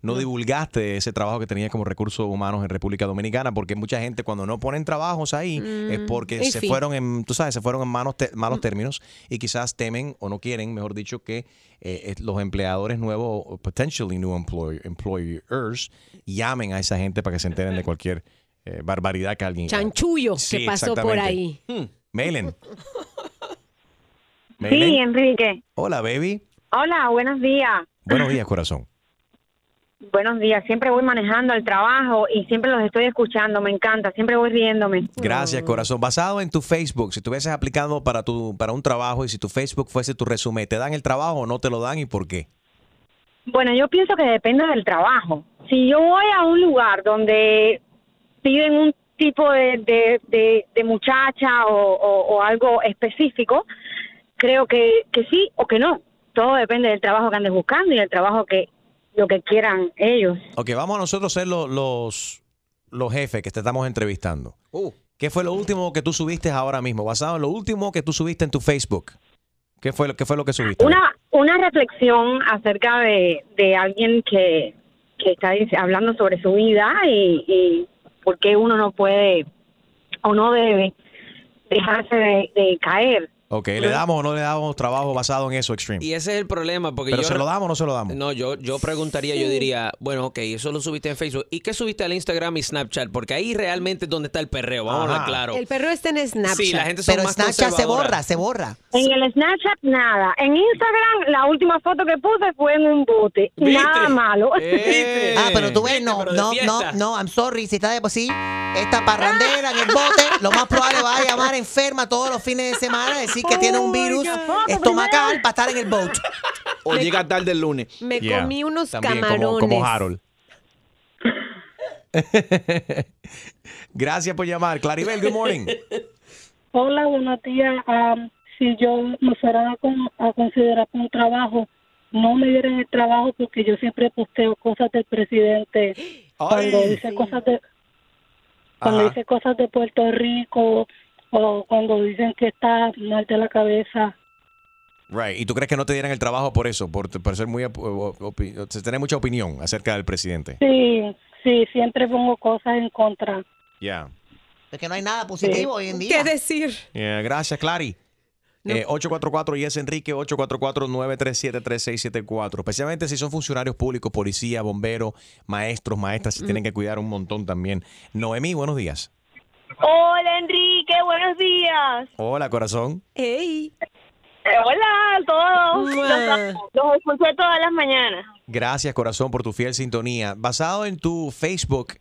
no divulgaste ese trabajo que tenías como recursos humanos en República Dominicana, porque mucha gente cuando no ponen trabajos ahí es Mm, porque se fueron en, tú sabes, se fueron en malos, te- malos términos y quizás temen o no quieren, mejor dicho, que eh, eh, los empleadores nuevos, o potentially new employ- employers, llamen a esa gente para que se enteren de cualquier eh, barbaridad que alguien... Chanchullo Sí, que pasó por ahí. Mailen. Sí, Mailen. Enrique. Hola, baby. Hola, buenos días. Buenos días, corazón. Buenos días. Siempre voy manejando al trabajo y siempre los estoy escuchando. Me encanta. Siempre voy riéndome. Gracias, corazón. Basado en tu Facebook, si estuvieses aplicando para tu para un trabajo y si tu Facebook fuese tu resumen, ¿te dan el trabajo o no te lo dan y por qué? Bueno, yo pienso que depende del trabajo. Si yo voy a un lugar donde piden un tipo de, de, de- de muchacha o, o- o algo específico, creo que, que sí o que no. Todo depende del trabajo que andes buscando y del trabajo que lo que quieran ellos. Ok, vamos a nosotros ser lo- los, los jefes que te estamos entrevistando. Uh. ¿Qué fue lo último que tú subiste ahora mismo? Basado en lo último que tú subiste en tu Facebook. ¿Qué fue, lo- qué fue lo que subiste? Una, una reflexión acerca de, de alguien que, que está hablando sobre su vida y, y por qué uno no puede o no debe dejarse de, de caer. Ok, ¿le damos o no le damos trabajo basado en eso, Extreme? Y ese es el problema, porque ¿Pero yo... se lo damos o no se lo damos? No, yo, yo preguntaría, yo diría, bueno, ok, eso lo subiste en Facebook. ¿Y qué subiste al Instagram y Snapchat? Porque ahí realmente es donde está el perreo, vamos a hablar claro. El perro está en Snapchat. Sí, la gente son Pero más Snapchat se borra, se borra. En el Snapchat nada. En Instagram la última foto que puse fue en un bote. Nada malo. Ah, pero tú ves, no, pero no, no, no, I'm sorry, si está de por sí, esta parrandera en el bote, lo más probable va a llamar enferma todos los fines de semana, decir que tiene un virus estomacal para estar en el boat. O llega tarde el lunes. Me Yeah. comí unos También como- camarones. Como, Harold. Gracias por llamar. Claribel, good morning. Hola, buenos días. Am, si yo me fuera a, con- a considerar un trabajo, no me dieran el trabajo porque yo siempre posteo cosas del presidente. Cuando dice cosas de cuando Ajá. dice cosas de Puerto Rico o cuando dicen que está mal de la cabeza. Right. ¿Y tú crees que no te dieran el trabajo por eso? Por, por ser muy... tener mucha opinión acerca del presidente. Sí, sí, siempre pongo cosas en contra. Ya. Porque no hay nada positivo hoy en día. ¿Qué decir? Yeah, gracias, Clary. Eh, 844 y es Enrique 844-937-3674. Especialmente si son funcionarios públicos, policía, bomberos, maestros, maestras, se tienen que cuidar un montón también. Noemí, buenos días. Hola Enrique, buenos días. Hola, corazón. Hey. hola a todos. Los, los escuché todas las mañanas. Gracias, corazón, por tu fiel sintonía. Basado en tu Facebook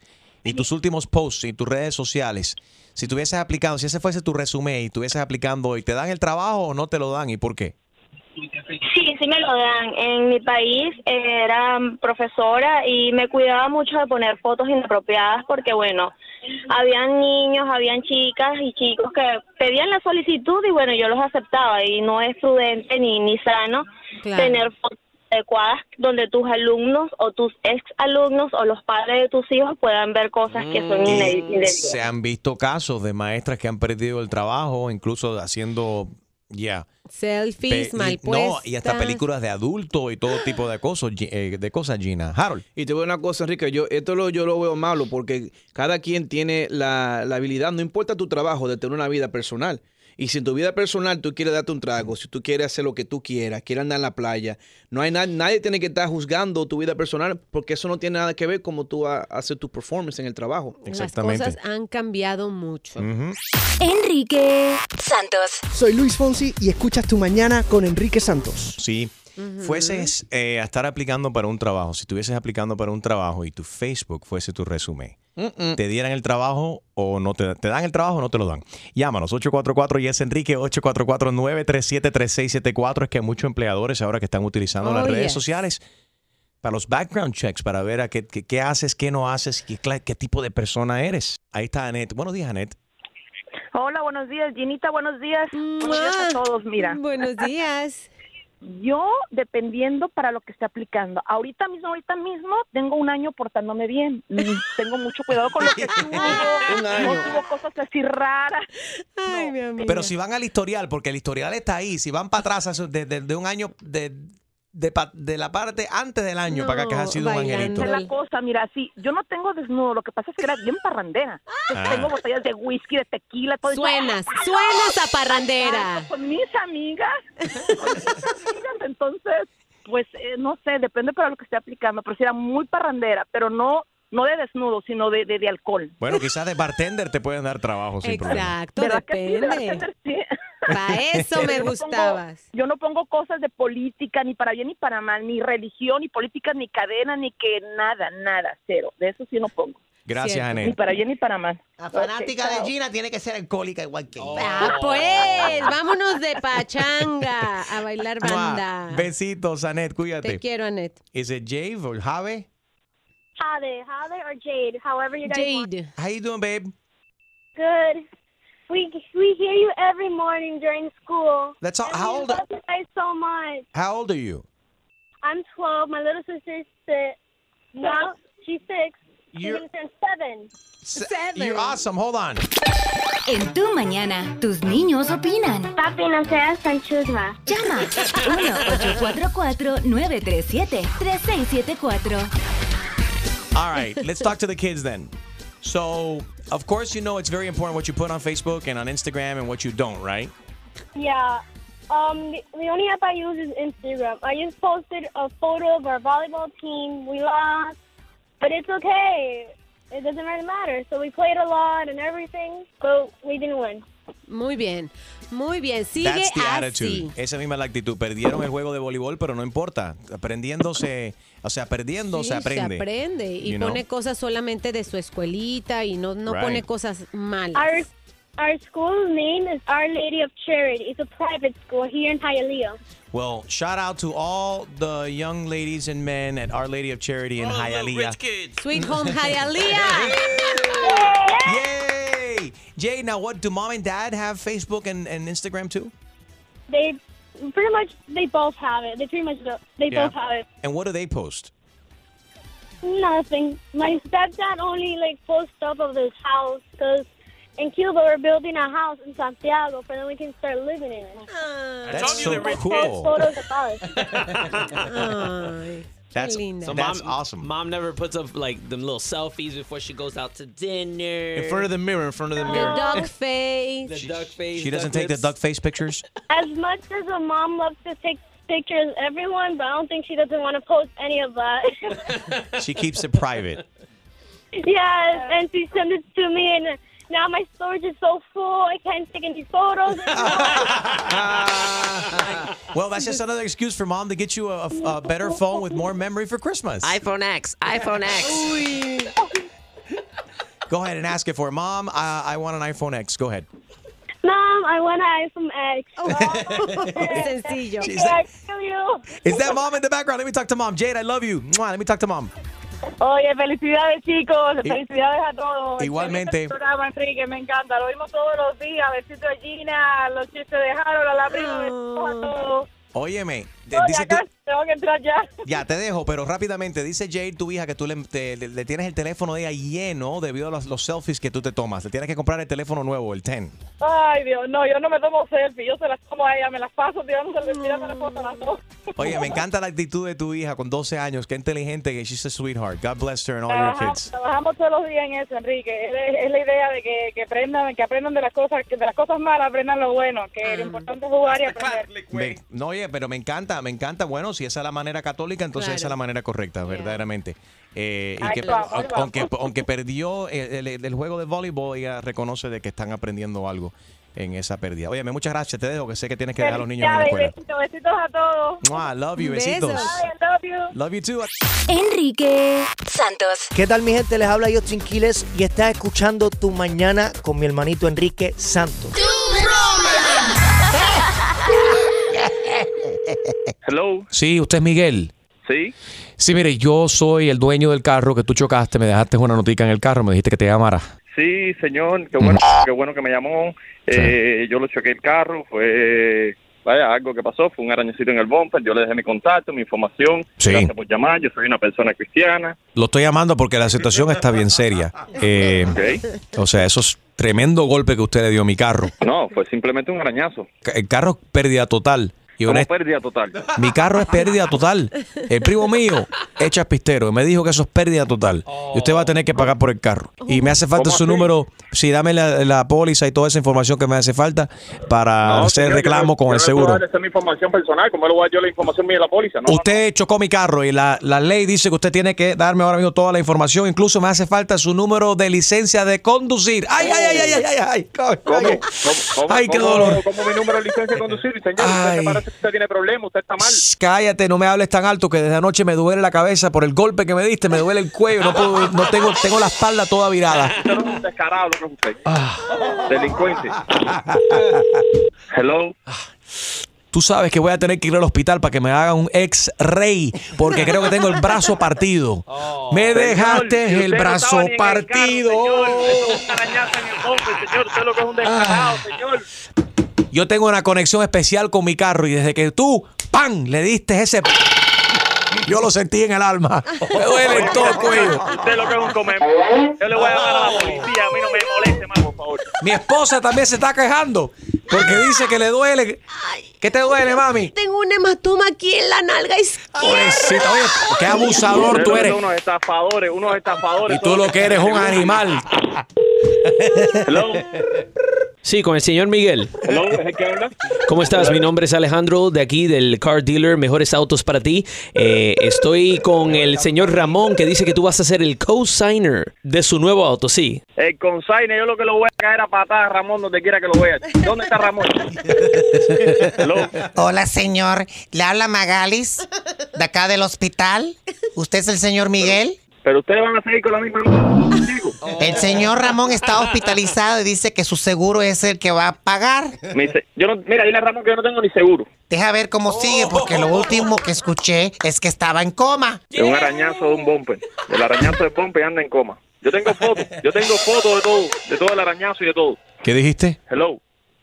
y tus últimos posts y tus redes sociales, si tuvieses aplicado, si ese fuese tu resumen y estuvieses aplicando hoy, ¿te dan el trabajo o no te lo dan y por qué? Sí, sí me lo dan. En mi país eh, era profesora y me cuidaba mucho de poner fotos inapropiadas porque, bueno, habían niños, habían chicas y chicos que pedían la solicitud y, bueno, yo los aceptaba y no es prudente ni, ni sano Claro. tener fotos adecuadas donde tus alumnos o tus ex alumnos o los padres de tus hijos puedan ver cosas que son ine- indebidas. Se han visto casos de maestras que han perdido el trabajo, incluso haciendo, ya. Selfies Pe- mal y-. No, y hasta películas de adultos y todo tipo de cosas, eh, de cosas, Gina. Harold. Y te voy a decir una cosa, Enrique, yo, esto lo, yo lo veo malo porque cada quien tiene la, la habilidad, no importa tu trabajo, de tener una vida personal. Y si en tu vida personal tú quieres darte un trago, si tú quieres hacer lo que tú quieras, quieres andar en la playa, no hay na- nadie tiene que estar juzgando tu vida personal porque eso no tiene nada que ver como tú ha- haces tu performance en el trabajo. Las cosas han cambiado mucho. Enrique Santos. Soy Luis Fonsi y escuchas Tu Mañana con Enrique Santos. Sí. Fueses eh, a estar aplicando para un trabajo, si estuvieses aplicando para un trabajo y tu Facebook fuese tu resumen, ¿te dieran el trabajo o no te, te dan el trabajo o no te lo dan? Llámanos 844 y es Enrique 844-937-3674. Es que hay muchos empleadores ahora que están utilizando Oh, las redes yes. sociales para los background checks, para ver a qué, qué, qué haces, qué no haces, qué, qué tipo de persona eres. Ahí está Anet. Buenos días, Anet. Hola, buenos días, Ginita, buenos días. Buenos días a todos, mira. Buenos días. Yo, dependiendo para lo que esté aplicando, ahorita mismo, ahorita mismo, tengo un año portándome bien. Mm, Tengo mucho cuidado con lo que subo. Un año. No subo cosas así raras. Ay, mi amiga. Pero si van al historial, porque el historial está ahí, si van para atrás eso de, de- de un año, de, de, pa- de la parte antes del año, para que ha sido un angelito. Es la cosa, mira, sí, yo no tengo desnudo, lo que pasa es que era bien parrandera. Ah. tengo botellas de whisky, de tequila, todo eso. Suenas, suenas a parrandera. Con mis amigas, con mis amigas, entonces, pues, eh, no sé, depende para lo que esté aplicando, pero si era muy parrandera, pero no no de desnudo, sino de, de, de alcohol. Bueno, quizás de bartender te pueden dar trabajo sin problema. Exacto, depende. Para eso me Yo no pongo- gustabas. yo no pongo cosas de política, ni para bien ni para mal, ni religión, ni política, ni cadena, ni que nada, nada, cero. De eso sí no pongo. Gracias, Ni Anet. para bien ni para mal. La fanática de chao. Gina tiene que ser alcohólica igual que ella. Ah, pues, vámonos de pachanga a bailar banda. Besitos, Anet, cuídate. Te quiero, Anet. It Jave or Jave? Jade, Jade or Jade, however you guys want. Jade. How you doing, babe? Good. We we hear you every morning during school. That's all- how we old- love you guys so much. How old are you? I'm 12. My little sister's six. No, she's six. You're- gonna turn seven. Se- You're awesome. Hold on. En tu mañana, tus niños opinan. Papi, no seas tan chusma. Llama 1-844-937-3674. All right, let's talk to the kids then. So, of course, you know it's very important what you put on Facebook and on Instagram and what you don't, right? Yeah. Um, the, the only app I use is Instagram. I just posted a photo of our volleyball team. We lost, but it's okay. It doesn't really matter. So we played a lot and everything, but we didn't win. Muy bien, muy bien. Sigue That's the así. attitude. Esa misma es la actitud. Perdieron el juego de voleibol, pero no importa. Aprendiéndose, o sea, perdiendo Sí, se aprende. Se aprende y You know? pone cosas solamente de su escuelita y no, no Right. pone cosas malas. Our our school's name is Our Lady of Charity. It's a private school here in Hialeah. Well, shout out to all the young ladies and men at Our Lady of Charity in Hialeah. Sweet Home Hialeah. Yay! Jay, now what do mom and dad have Facebook and, and Instagram too? They pretty much they both have it. They pretty much do. They Yeah. both have it. And what do they post? Nothing. My stepdad only like posts stuff of his house because in Cuba we're building a house in Santiago, so then we can start living in it. That's so Post cool. photos of us. That's, So that's mom, awesome. Mom never puts up like them little selfies before she goes out to dinner. In front of the mirror, in front of the The mirror. The duck face. The duck face. She doesn't duck take the duck face pictures? As much as a mom loves to take pictures of everyone, but I don't think she doesn't want to post any of that. She keeps it private. yes, and she sent it to me, and now my storage is so full, I can't take any photos. Well, that's just another excuse for mom to get you a, a- a better phone with more memory for Christmas. iPhone X. iPhone X. Go ahead and ask it for it. Mom, I, I want an iPhone X. Go ahead. Mom, I want an iPhone X. Oh. Sencillo. She's I feel you. Is that mom in the background? Let me talk to mom. Jade, I love you. Mwah, Let me talk to mom. Oye, felicidades chicos, felicidades a todos. Igualmente. Programa, Enrique, me encanta, lo vimos todos los días, besito de Gina, los chistes de Harold, a la prima, besitos a todos. Óyeme, de- dice acá tengo que entrar ya. ya te dejo, pero rápidamente, dice Jade, tu hija, que tú le, te- le- le tienes el teléfono de ella lleno debido a los, los selfies que tú te tomas. Le tienes que comprar el teléfono nuevo, el 10. Ay, Dios, no, yo no me tomo selfie, yo se las tomo a ella, me las paso tirándole, tirándole fotos a las dos. Oye, me encanta la actitud de tu hija con 12 años. Qué inteligente, que she's a sweetheart. God bless her and all your kids. trabajamos todos los días en eso, Enrique. Es, es la idea de que, que aprendan, que aprendan de las cosas, que de las cosas malas aprendan lo bueno, que lo importante es jugar y aprender. Me- no, oye, pero me encanta, me encanta. Bueno, si esa es la manera católica, entonces Claro. esa es la manera correcta, verdaderamente. Eh, y que, vamos, aunque, aunque perdió el, el- el juego de voleibol, ella reconoce de que están aprendiendo algo en esa pérdida. Oye, muchas gracias. Te dejo que sé que tienes que dejar a los niños en la escuela. Besitos, besitos a todos. Mua, love you, besitos. Love you. Love you too. Enrique Santos. ¿Qué tal mi gente? Les habla yo Quiles y estás escuchando Tu Mañana con mi hermanito Enrique Santos. Hello. Sí, usted es Miguel. Sí. Sí, mire, yo soy el dueño del carro que tú chocaste. Me dejaste una notica en el carro, me dijiste que te llamara. Sí, señor, qué bueno, qué bueno que me llamó. Eh, yo lo choqué el carro, fue, vaya, algo que pasó, fue un arañecito en el bumper, yo le dejé mi contacto, mi información, Sí. gracias por llamar, yo soy una persona cristiana. Lo estoy llamando porque la situación está bien seria. Eh, O sea, eso es tremendo golpe que usted le dio a mi carro. No, fue simplemente un arañazo. El carro es pérdida total. Y Como pérdida total. Mi carro es pérdida total. El primo mío echa pistero y me dijo que eso es pérdida total. Y usted va a tener que pagar por el carro. Y me hace falta ¿Cómo su así? número. Sí, dame la, la póliza y toda esa información que me hace falta para No, hacer señor, reclamo yo con yo el no seguro. esa es mi información personal. ¿Cómo le voy a dar yo la información mía de la póliza? No, Usted chocó mi carro y la, la ley dice que usted tiene que darme ahora mismo toda la información. Incluso me hace falta su número de licencia de conducir. ¡Ay, ay, ay, ay, ay, ay! ay! ¿Cómo? ¿Cómo? ¿Cómo? Ay, qué ¿Cómo- dolor. ¿Cómo mi número de licencia de conducir? Señor, usted Ay. Usted tiene problemas, usted está mal. Shh, Cállate, no me hables tan alto que desde anoche me duele la cabeza por el golpe que me diste, me duele el cuello, no puedo, no tengo, tengo la espalda toda virada. Usted no es un descarado, no es usted. Ah. Delincuente. Hello. Tú sabes que voy a tener que ir al hospital para que me hagan un ex-rey, porque creo que tengo el brazo partido. Me dejaste Señor, el brazo partido. señor, Yo tengo una conexión especial con mi carro y desde que tú, ¡pam!, le diste ese... Yo lo sentí en el alma. Me duele en todo el cuello. Usted lo que es un comer. Yo le voy a llamar a la policía. A mí no me moleste más, por favor. Mi esposa también se está quejando porque dice que le duele. ¿Qué te duele, mami? Tengo un hematoma aquí en la nalga izquierda. Pobrecita, oye, qué abusador tú eres. son Unos estafadores, unos estafadores. Y tú lo que eres un animal. Hello. Sí, con el señor Miguel. Hello, ¿es el que habla? ¿Cómo estás? Mi nombre es Alejandro de aquí del Car Dealer Mejores Autos para ti. Eh, estoy con el señor Ramón que dice que tú vas a ser el co-signer de su nuevo auto, sí. El consigne, yo lo que lo voy a caer a patadas, Ramón, donde quiera que lo vea. ¿Dónde está Ramón? Hello. Hola, señor. Le habla Magalis, de acá del hospital. ¿Usted es el señor Miguel? Pero ustedes van a seguir con la misma. El señor Ramón está hospitalizado y dice que su seguro es el que va a pagar. Me dice, yo no, mira, dile a Ramón que yo no tengo ni seguro. Deja ver cómo sigue, porque lo último que escuché es que estaba en coma. Es un arañazo de un bumper. El arañazo del bumper anda en coma. Yo tengo fotos, yo tengo fotos de todo, de todo el arañazo y de todo. ¿Qué dijiste? Hello.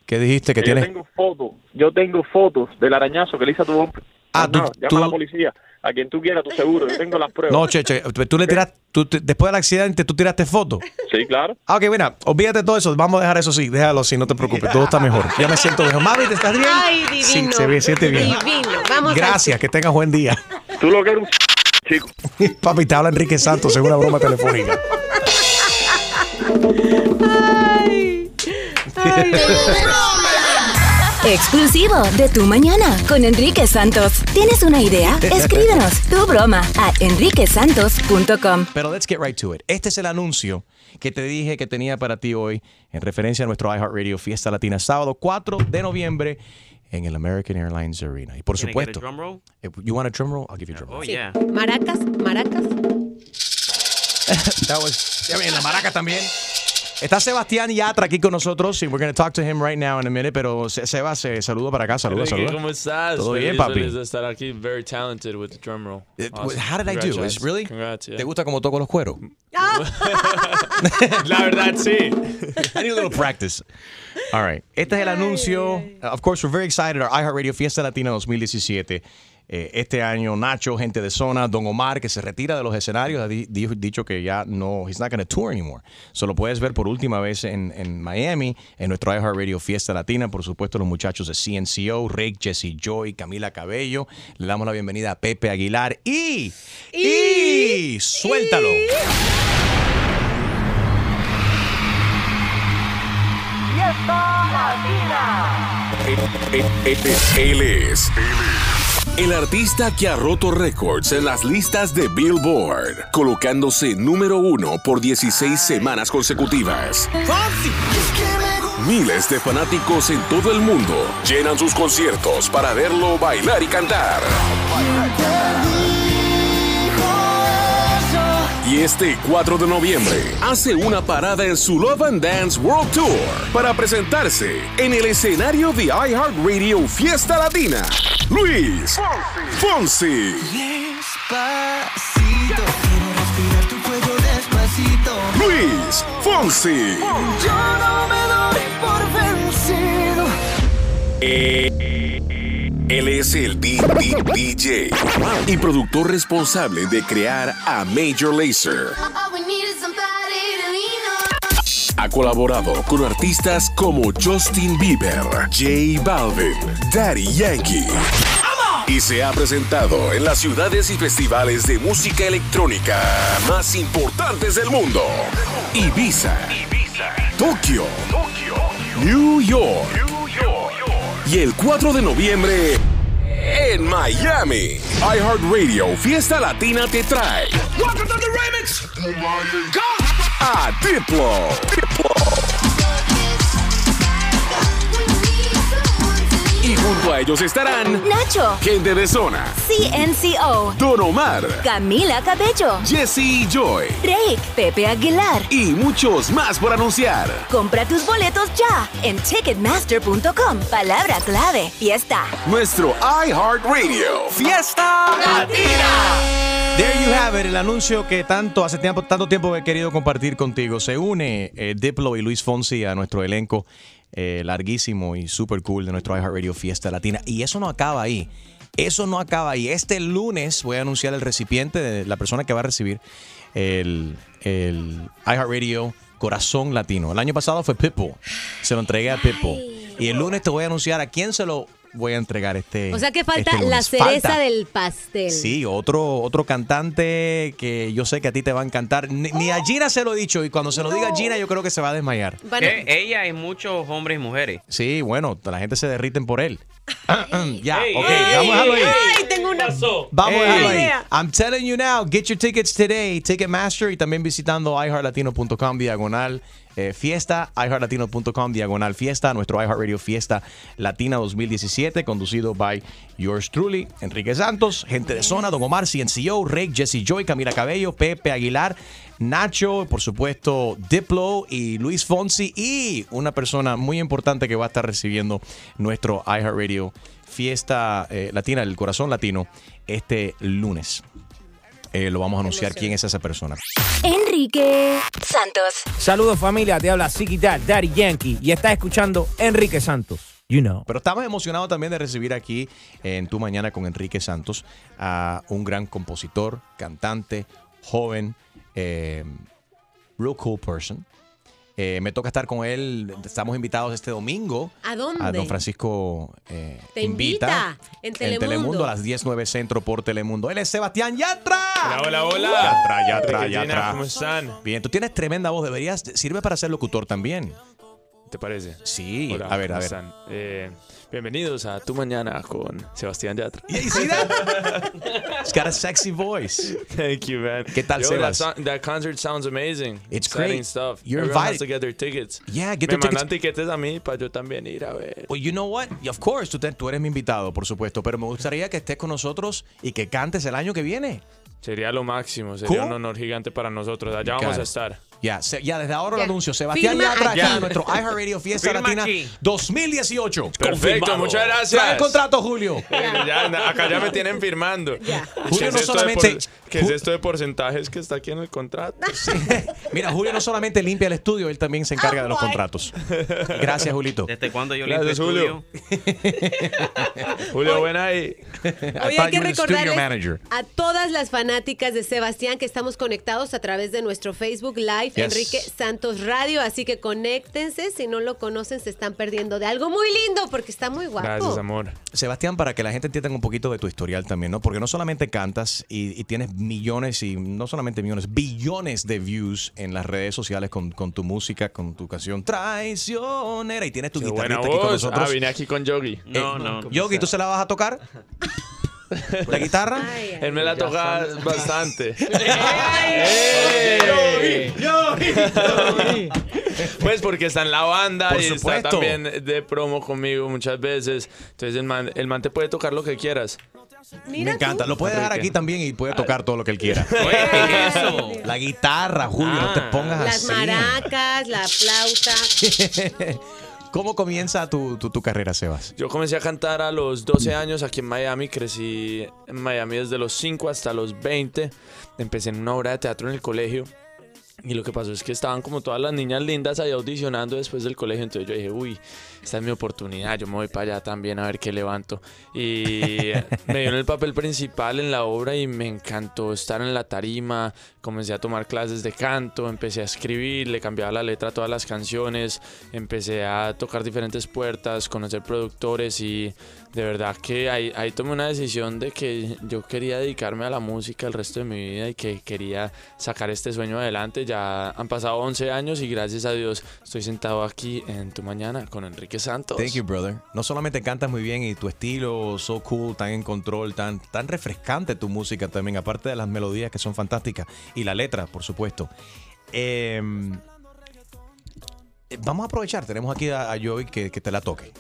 ¿Qué dijiste que yo tienes? tengo fotos, yo tengo fotos del arañazo que le hizo a tu bumper. Ah, tú- llama tú- a la policía, a quien tú quieras, tu seguro, yo tengo las pruebas. No, Cheche, tú le tú te- después del accidente, tú tiraste fotos. Sí, claro. Ah, ok, mira, olvídate de todo eso. Vamos a dejar eso así. Déjalo así, no te preocupes. Todo está mejor. Ya me siento mejor. Mami, ¿te estás bien? Ay, Sí, divino. se ve, siente bien. Divino. Vamos a- Gracias, que tengas buen día. Tú lo que eres un chico. Papi, te habla Enrique Santos en una broma telefónica. Exclusivo de Tu Mañana con Enrique Santos. ¿Tienes una idea? Escríbenos tu broma a enriquesantos.com. Pero let's get right to it. Este es el anuncio que te dije que tenía para ti hoy en referencia a nuestro iHeartRadio Fiesta Latina, sábado 4 de noviembre en el American Airlines Arena. Y por Can I supuesto, drum roll? eh, you want a drum roll? I'll give you a drum roll. Oh, yeah. Maracas, maracas. That was, bien, la maraca también. Está Sebastián Yatra aquí con nosotros. y we're going to talk to him right now in a minute. Pero Se- Seba, se saludo para acá. Enrique, saluda. ¿Cómo estás? Todo bien, papi. feliz de estar aquí. Very talented with the drum roll. It- Awesome. How did I do? Is really? Congrats, yeah. ¿Te gusta como toco los cueros? La verdad, sí. I need a little practice. All right. Este es el anuncio. Of course, we're very excited. Our iHeartRadio Fiesta Latina 2017. Eh, este año, Nacho, gente de zona, Don Omar, que se retira de los escenarios, ha di- di- dicho que ya no, he's not going to tour anymore. Solo puedes ver por última vez en, en Miami, en nuestro iHeartRadio Fiesta Latina. Por supuesto, los muchachos de CNCO, Rick, Jesse Joy, Camila Cabello. Le damos la bienvenida a Pepe Aguilar y. ¡Y! ¡Suéltalo! Él, él- él es el artista que ha roto récords en las listas de Billboard, colocándose número uno por 16 semanas consecutivas. Miles de fanáticos en todo el mundo llenan sus conciertos para verlo bailar y cantar. Y este 4 de noviembre hace una parada en su Love and Dance World Tour para presentarse en el escenario de iHeartRadio Fiesta Latina. Luis Fonsi. Despacito, quiero respirar tu cuello despacito. Luis Fonsi. Yo no me doy por vencido. Él es el D- D- DJ y productor responsable de crear a Major Lazer. ha colaborado con artistas como Justin Bieber, J Balvin, Daddy Yankee. Y se ha presentado en las ciudades y festivales de música electrónica más importantes del mundo. Ibiza, Tokio, New York. Y el 4 de noviembre en Miami. iHeartRadio Fiesta Latina te trae a Diplo. Y junto a ellos estarán Nacho, gente de zona, CNCO, Don Omar, Camila Cabello, Jesse Joy Drake, Pepe Aguilar. y muchos más por anunciar. Compra tus boletos ya en ticketmaster.com. Palabra clave, fiesta. Nuestro iHeartRadio Fiesta Latina. There you have it, el anuncio que tanto hace tiempo, tanto tiempo he querido compartir contigo. Se une eh, Diplo y Luis Fonsi a nuestro elenco eh, larguísimo y super cool de nuestro iHeartRadio Fiesta Latina. Y eso no acaba ahí. Eso no acaba ahí. Este lunes voy a anunciar el recipiente de la persona que va a recibir el, el iHeartRadio Corazón Latino. El año pasado fue Pitbull. Se lo entregué a Pitbull. Y el lunes te voy a anunciar a quién se lo voy a entregar este O sea que falta este la cereza Falta. del pastel. Sí, otro, otro cantante que yo sé que a ti te va a encantar. Ni, ni a Gina se lo he dicho y cuando se lo diga a Gina yo creo que se va a desmayar. Eh, ella y muchos hombres y mujeres. Sí, bueno, la gente se derriten por él. ya, ok, vamos a dejarlo ahí. Ay, tengo una. Vamos a ahí. Idea. I'm telling you now, get your tickets today. Ticketmaster y también visitando iHeartLatino.com diagonal eh, fiesta, iHeartLatino.com diagonal fiesta, nuestro iHeartRadio Fiesta Latina 2017, conducido by yours truly, Enrique Santos, gente de zona, Don Omar, CNCO, Rick, Jesse Joy, Camila Cabello, Pepe Aguilar, Nacho, por supuesto, Diplo y Luis Fonsi y una persona muy importante que va a estar recibiendo nuestro iHeartRadio Fiesta eh, Latina, el corazón latino, este lunes. Eh, lo vamos a anunciar quién es esa persona. Enrique Santos. Saludos familia, te habla Dad, Daddy Yankee y estás escuchando Enrique Santos. You know. Pero estamos emocionados también de recibir aquí en Tu Mañana con Enrique Santos a un gran compositor, cantante, joven, eh, real cool person. Eh, me toca estar con él. Estamos invitados este domingo. ¿A dónde? A don Francisco eh, Te invita en Telemundo. a las 10.09 Centro por Telemundo. Él es Sebastián Yatra. Hola, hola, hola. Yatra, Yatra, Yatra. ¿Cómo están? Bien, tú tienes tremenda voz. Deberías, sirve para ser locutor también. ¿Te parece? Sí, Hola, a ver, a ¿cómo ver. están? Eh, bienvenidos a Tu Mañana con Sebastián Yatra. You see that? He's got a sexy voice. Thank you, man. ¿Qué tal, Yo, that, so- that concert sounds amazing. It's Exciting great. stuff. You're Everyone invited. to get their tickets. Yeah, get Me their tickets. mandan tiquetes a mí para yo también ir a ver. Well, you know what? Of course, tú, te- tú eres mi invitado, por supuesto, pero me gustaría que estés con nosotros y que cantes el año que viene. Sería lo máximo. Sería Cool. un honor gigante para nosotros. Allá vamos a estar. Ya, se- ya desde ahora Ya. lo anuncio. Sebastián Firma Yatra aquí aquí. en nuestro iHeartRadio Fiesta Firma Latina aquí. 2018. Perfecto, Confirmado. muchas gracias. Trae el contrato, Julio. Ya, acá ya me tienen firmando. ¿Qué, Julio no solamente- por- qué es esto de porcentajes que está aquí en el contrato? Mira, Julio no solamente limpia el estudio, él también se encarga de los contratos. Gracias, Julito. ¿Desde cuándo yo limpio Gracias, Julio. estudio? Julio, buena ahí. Hoy hay que recordarles a todas las fanáticas de Sebastián que estamos conectados a través de nuestro Facebook Live, Yes. Enrique Santos Radio, así que conéctense, si no lo conocen se están perdiendo de algo muy lindo porque está muy guapo. amor. Sebastián, para que la gente entienda un poquito de tu historial también, ¿no? Porque no solamente cantas y, y tienes millones y no solamente millones, billones de views en las redes sociales con, con tu música, con tu canción traicionera y tienes tu Qué guitarrita aquí con nosotros. Ah, vine aquí con Yogi. No, no. Yogi, ¿tú se la vas a tocar? ¿La guitarra? Él me la toca bastante. Pues porque está en la banda Por y supuesto. está también de promo conmigo muchas veces. Entonces el man, el man te puede tocar lo que quieras. Me encanta. Lo puede dejar aquí también y puede tocar todo lo que él quiera. eso? La guitarra, Julio, no te pongas Las así. maracas, la flauta. ¿Cómo comienza tu, tu, tu carrera, Sebas? Yo comencé a cantar a los 12 años aquí en Miami. Crecí en Miami desde los 5 hasta los 20. Empecé en una obra de teatro en el colegio. Y lo que pasó es que estaban como todas las niñas lindas ahí audicionando después del colegio. Entonces yo dije, uy, esta es mi oportunidad. Yo me voy para allá también a ver qué levanto. Y me dieron el papel principal en la obra y me encantó estar en la tarima. Comencé a tomar clases de canto, empecé a escribir, le cambiaba la letra a todas las canciones. Empecé a tocar diferentes puertas, conocer productores y de verdad que ahí, ahí tomé una decisión de que yo quería dedicarme a la música el resto de mi vida y que quería sacar este sueño adelante. Ya han pasado 11 años y gracias a Dios estoy sentado aquí en tu mañana con Enrique Santos. Thank you, brother. No solamente cantas muy bien y tu estilo so cool, tan en control, tan, tan refrescante tu música también, aparte de las melodías que son fantásticas y la letra, por supuesto. Em, eh, vamos a aprovechar, tenemos aquí a, a Joey que, que te la toque.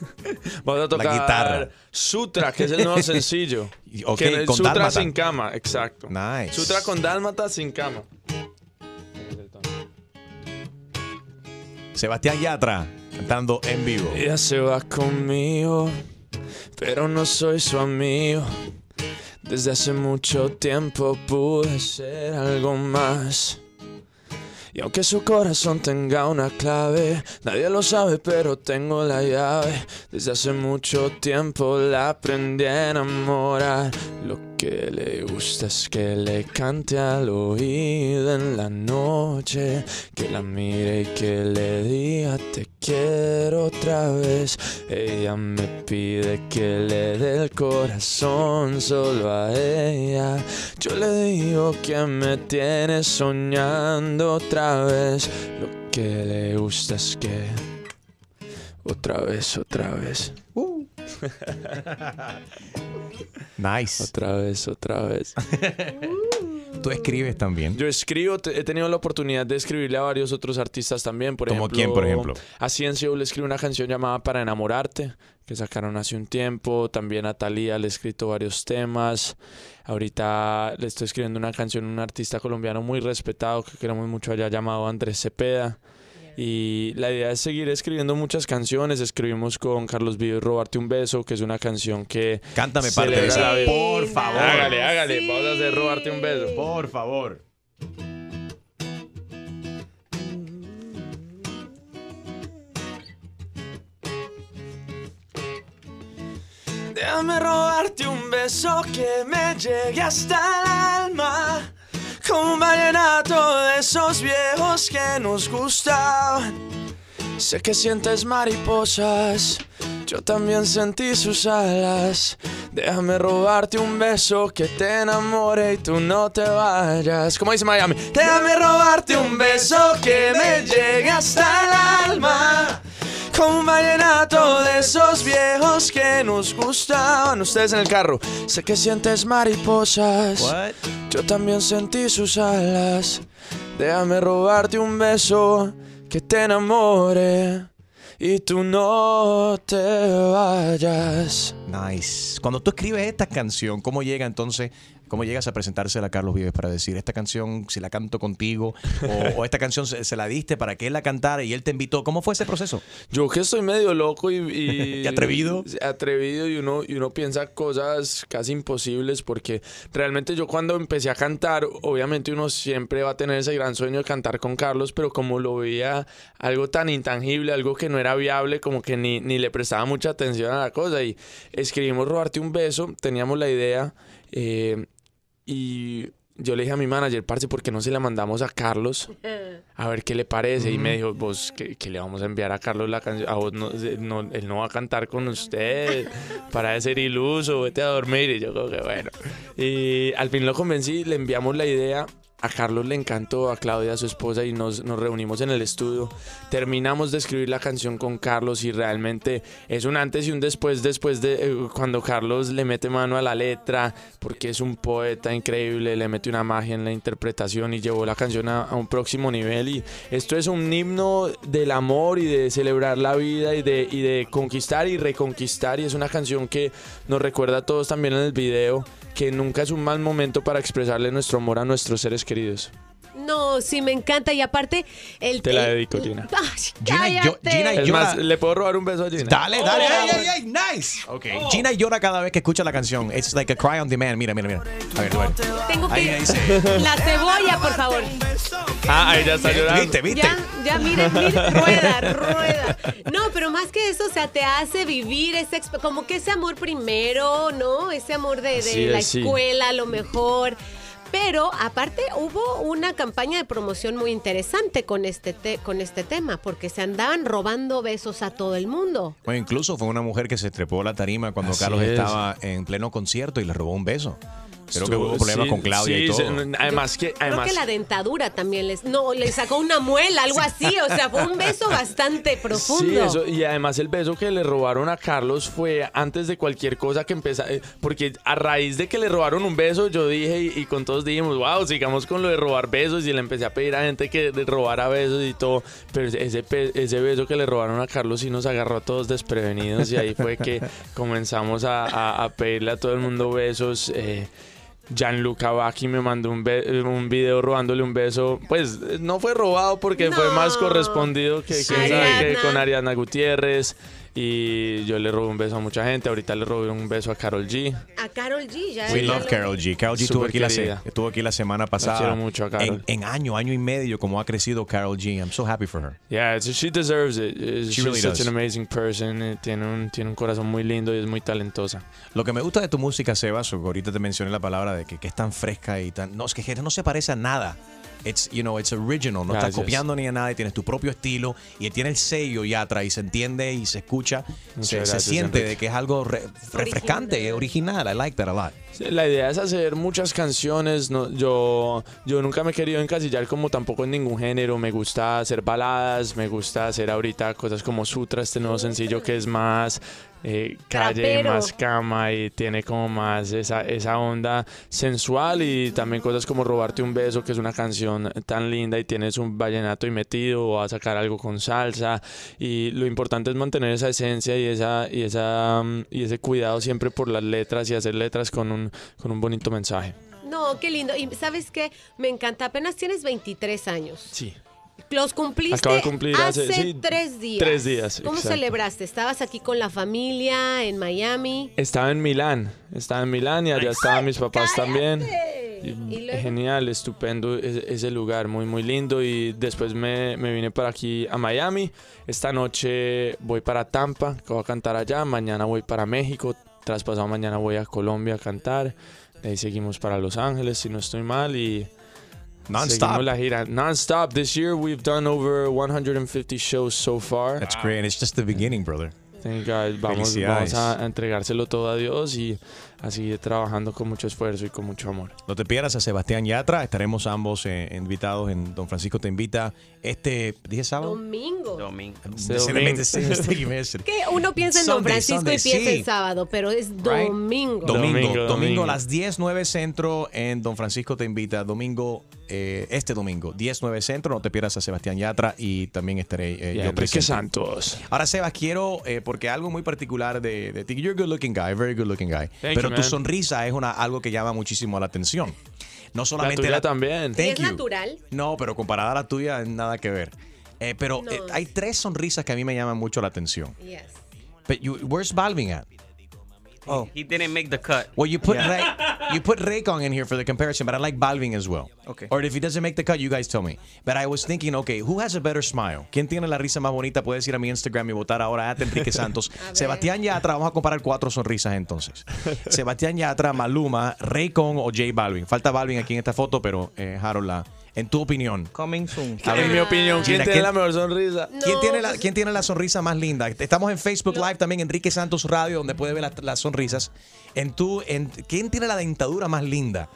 Vamos a tocar La guitarra. Sutra, que es el nuevo sencillo. Y- ok, Que es con Sutra Dálmata. sin cama, exacto. Nice. Sutra con Dálmata sin cama. Sebastián Yatra cantando en vivo. Ella se va conmigo, pero no soy su amigo. Desde hace mucho tiempo pude ser algo más. Y aunque su corazón tenga una clave, nadie lo sabe, pero tengo la llave. Desde hace mucho tiempo la aprendí a enamorar. Que le gusta es que le cante al oído en la noche, que la mire y que le diga te quiero otra vez. Ella me pide que le dé el corazón solo a ella. Yo le digo que me tiene soñando otra vez. Lo que le gusta es que otra vez, otra vez. Nice. Otra vez, otra vez. Tú escribes también. Yo escribo, te- he tenido la oportunidad de escribirle a varios otros artistas también. Por ¿Como ejemplo, quién, por ejemplo? A Ciencio le escribí una canción llamada Para enamorarte, que sacaron hace un tiempo. También a Thalía le he escrito varios temas. Ahorita le estoy escribiendo una canción a un artista colombiano muy respetado que queremos mucho allá llamado Andrés Cepeda. Y la idea es seguir escribiendo muchas canciones. Escribimos con Carlos Vivo y Robarte un beso, que es una canción que. Cántame parte de esa, la por favor. Hágale, hágale. Vamos a hacer Robarte un beso. Por favor. Déjame robarte un beso que me llegue hasta el alma. Un vallenato de esos viejos que nos gustaban. Sé que sientes mariposas, yo también sentí sus alas. Déjame robarte un beso que te enamore y tú no te vayas. Como dice Miami, déjame robarte un beso que me llegue hasta el alma. Como un vallenato de esos viejos que nos gustaban. Ustedes en el carro. Sé que sientes mariposas. Yo también sentí sus alas. Déjame robarte un beso que te enamore y tú no te vayas. Nice. Cuando tú escribes esta canción, ¿cómo llega entonces? ¿Cómo llegas a presentársela a Carlos Vives para decir esta canción, si la canto contigo, o, o esta canción se, se la diste para que él la cantara y él te invitó? ¿Cómo fue ese proceso? Yo que estoy medio loco y... y- ¿Y atrevido? Atrevido y uno, y uno piensa cosas casi imposibles porque realmente yo cuando empecé a cantar, obviamente uno siempre va a tener ese gran sueño de cantar con Carlos, pero como lo veía algo tan intangible, algo que no era viable, como que ni, ni le prestaba mucha atención a la cosa y escribimos Robarte un beso, teníamos la idea eh, y... Yo le dije a mi manager, parce, ¿por qué no se la mandamos a Carlos? a ver qué le parece. Y me dijo, vos, que, le vamos a enviar a Carlos la canción? A vos no, no- él no va a cantar con usted. Para de ser iluso, vete a dormir. Y yo como que bueno. Y al fin lo convencí, le enviamos la idea. A Carlos le encantó, a Claudia, su esposa, y nos, nos reunimos en el estudio. Terminamos de escribir la canción con Carlos y realmente es un antes y un después, después de eh, cuando Carlos le mete mano a la letra, porque es un poeta increíble, le mete una magia en la interpretación y llevó la canción a, a un próximo nivel. Y esto es un himno del amor y de celebrar la vida y de, y de conquistar y reconquistar. Y es una canción que nos recuerda a todos también en el video que nunca es un mal momento para expresarle nuestro amor a nuestros seres queridos. No, sí, me encanta. Y aparte, el. Te la el- dedico, Gina. Ay, cállate. Es más, ¿le puedo robar un beso a Gina? Dale, dale, ay, ay, ay, nice. Ok. Gina llora cada vez que escucha la canción. It's like a cry on demand. Mira, mira, mira. A ver, a ver. Tengo Ahí que. dice. La cebolla, por favor. Ah, ahí ya está llorando. ¿Viste, viste? Ya, ya, miren, miren, rueda, rueda. No, pero más que eso, o sea, te hace vivir ese, exp- como que ese amor primero, ¿no? Ese amor de, de Así la es, sí. escuela, a lo mejor. Pero aparte hubo una campaña de promoción muy interesante con este, te- con este tema, porque se andaban robando besos a todo el mundo. Bueno, incluso fue una mujer que se trepó a la tarima cuando Así Carlos es. estaba en pleno concierto y le robó un beso. Creo que hubo problemas sí, con Claudia sí, y todo. además que, Creo además, que la dentadura también les... No, le sacó una muela, algo así. O sea, fue un beso bastante profundo. Sí, eso, y además el beso que le robaron a Carlos fue antes de cualquier cosa que empezara. eh, Porque a raíz de que le robaron un beso, yo dije y, y con todos dijimos, wow, sigamos con lo de robar besos. Y le empecé a pedir a gente que le robara besos y todo. Pero ese, ese beso que le robaron a Carlos sí nos agarró a todos desprevenidos. Y ahí fue que comenzamos a, a- a pedirle a todo el mundo besos. eh, Gianluca Vacchi me mandó un, un video robándole un beso. Pues no fue robado porque fue más correspondido que, que Ariana. sabe que con Ariana Gutiérrez. Y yo le robé un beso a mucha gente. Ahorita le robé un beso a Carol G. A Carol G. Ya We love lo- Carol G. Carol G estuvo aquí, la, se- estuvo aquí la semana pasada. quiero mucho a Carol. En, en año, año y medio, como ha crecido Carol G. I'm so happy for her. Yeah, it's- she deserves it. She She's really such does. an amazing person. eh, Tiene un, tiene un corazón muy lindo y es muy talentosa. Lo que me gusta de tu música, Sebas, ahorita te mencioné la palabra de que, que es tan fresca y tan. No, es que no se parece a nada. It's, you know, it's original, no estás Gracias. copiando ni a nada, y tienes tu propio estilo y tiene el sello y atrás y se entiende y se escucha, se, se siente Enrique. de que es algo re- refrescante, original. I like that a lot. La idea es hacer muchas canciones. No, yo, yo nunca me he querido encasillar como tampoco en ningún género. Me gusta hacer baladas, me gusta hacer ahorita cosas como Sutra, este nuevo sencillo que es más eh, calle, Trapero. más cama y tiene como más esa, esa onda sensual y también cosas como Robarte un beso, que es una canción tan linda y tienes un vallenato y metido o a sacar algo con salsa y lo importante es mantener esa esencia y esa y esa y ese cuidado siempre por las letras y hacer letras con un con un bonito mensaje. No, qué lindo. Y ¿sabes qué? Me encanta. Apenas tienes 23 años. Sí. Los cumpliste Acabo de cumplir hace- sí, tres días. tres días, ¿Cómo exacto. celebraste? ¿Estabas aquí con la familia en Miami? Estaba en Milán, estaba en Milán y allá estaban mis papás también. Y Genial, estupendo ese, ese lugar, muy muy lindo y después me, me vine para aquí a Miami. Esta noche voy para Tampa, que voy a cantar allá, mañana voy para México, tras pasado mañana voy a Colombia a cantar, de ahí seguimos para Los Ángeles si no estoy mal y Non-stop. seguimos la gira non-stop. This year we've done over 150 shows so far. That's great. and It's just the beginning, brother. Thank God. Vamos, vamos a entregárselo todo a Dios y a seguir trabajando con mucho esfuerzo y con mucho amor. No te pierdas a Sebastián Yatra. Estaremos ambos eh, invitados en Don Francisco Te Invita este, ¿dije sábado? Domingo. Domingo. Ese mistake message. Que uno piensa en Don Francisco Sunday, y piensa sí. en sábado, pero es Right. domingo. Domingo, domingo, domingo. a las 10, 9 centro en Don Francisco te invita. Domingo, eh, este domingo, 10, 9 centro. No te pierdas a Sebastián Yatra y también estaré eh, Y a yo presente. Santos. Ahora, Sebas, quiero, eh, porque algo muy particular de, de ti, you're a good looking guy, very good looking guy. Thank pero tu sonrisa es una, algo que llama muchísimo la atención. No solamente tuya también. ¿Y Thank es you. natural? No, pero comparada a la tuya, nada que ver. Eh, pero No. eh, hay tres sonrisas que a mí me llaman mucho la atención. Yes. But you, where's Balvin at? Oh. He didn't make the cut. Well, you put Ray, you put Raycon in here for the comparison, but I like Balvin as well. Okay. Or if he doesn't make the cut, you guys tell me. But I was thinking, okay, who has a better smile? ¿Quién tiene la risa más bonita? Puedes ir a mi Instagram y votar ahora a Enrique Santos. Sebastián Yatra, vamos a comparar cuatro sonrisas entonces. Sebastián Yatra, Maluma, Raycon o J Balvin. Falta Balvin aquí en esta foto, pero eh, Harold, la- en tu opinión. Coming soon. A ver, En mi opinión, ¿quién Gina, tiene la mejor sonrisa? ¿Quién, No, tiene la, pues- ¿Quién tiene la sonrisa más linda? Estamos en Facebook Live también, Enrique Santos Radio, donde puede ver las, las sonrisas. En tu, en, ¿Quién tiene la dentadura más linda?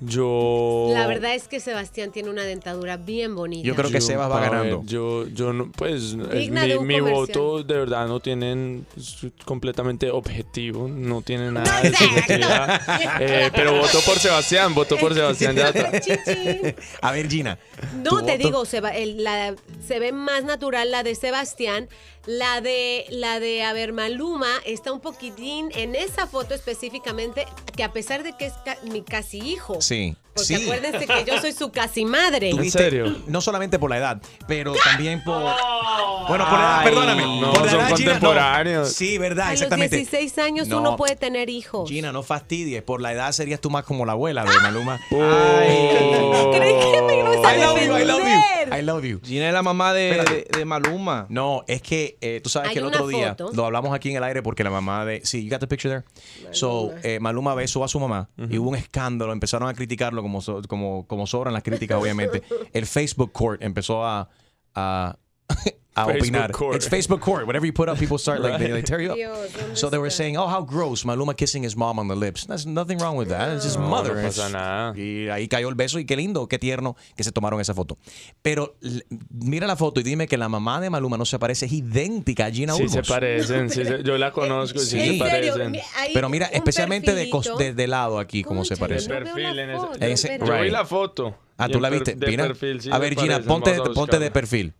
Yo. La verdad es que Sebastián tiene una dentadura bien bonita. Yo creo que Sebas va ver, ganando. yo, yo no, pues, Digna mi, de voto de verdad no tienen es completamente objetivo, no tiene nada de subjetividad. Eh, pero voto por Sebastián, voto por Sebastián. A ver, Gina. No, te voto. digo, se, va- el- la- se ve más natural la de Sebastián. La de, la de, a ver, Maluma está un poquitín en esa foto específicamente, que a pesar de que es ca- mi casi hijo. Sí. Porque sí. acuérdense que yo soy su casi madre. Tuviste- No solamente por la edad, pero también por, Bueno, por edad, Ay, perdóname. no, por son edad, Gina, no. contemporáneos. Sí, verdad, A los exactamente. 16 años No. uno puede tener hijos. Gina, no fastidies. Por la edad serías tú más como la abuela de Maluma. Creí que me ibas a I love you, I love you. I love you. Gina es la mamá de, Espérate. de- de Maluma. No, es que eh, tú sabes Hay que el otro día foto. lo hablamos aquí en el aire porque la mamá de. Sí, you got the picture there. So, eh, Maluma besó a su mamá y hubo un escándalo. Empezaron a criticarlo como, so- como, como sobran las críticas, obviamente. El Facebook Court empezó a. a a Facebook opinar. court. It's Facebook court. Whatever you put up, people start like they, they tear you up. Dios, ¿dónde So they were saying, "Oh, how gross! Maluma kissing his mom on the lips. There's nothing wrong with that. It's just No, mother." no pasa It's- nada. Y ahí cayó el beso y qué lindo, qué tierno que se tomaron esa foto. Pero mira la foto y dime que la mamá de Maluma no se parece, es idéntica a Gina Sí Ulmos. se parecen, sí se- yo la conozco, sí, Sí. se parecen. Pero mira, especialmente de, de, de lado aquí, cómo se parece. no perfil la en ese-. Yo vi Right. la foto. Ah, tú la viste. perfil, sí a ver, Gina, parecen, ponte, ponte de perfil.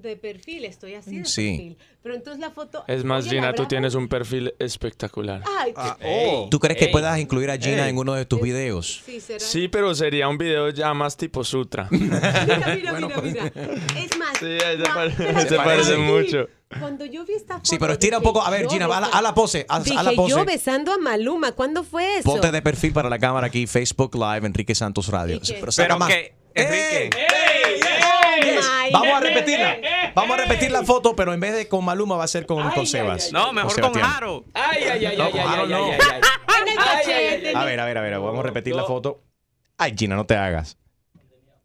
De perfil, estoy así de Sí. perfil. Pero entonces la foto. Es más, Oye, ¿la Gina, tú tienes un perfil espectacular. Ay, Oh. ¿Tú crees que Ey. puedas incluir a Gina Ey. en uno de tus videos? sí, será. Sí, pero sería un video ya más tipo sutra. sí, Mira, mira, mira, mira. Es más. ahí se, cua- pare- espérate, se parecen sí. mucho. Cuando yo vi esta foto. Sí, pero estira un poco. A ver, Gina, haz la, pose. Dije la pose. yo besando a Maluma. ¿Cuándo fue eso? Ponte de perfil para la cámara aquí, Facebook Live, Enrique Santos Radio. Pero Pero más. que, Enrique, Vamos a repetirla. Vamos a repetir la foto, pero en vez de con Maluma va a ser con, con Sebas. no, mejor con. Jaro. Ay, ay, ay, No, ay, ay, Jaro ay, no. ay, ay, ay. En el cachete. A ver, a ver, a ver, vamos a repetir la foto. Ay, Gina, no te hagas.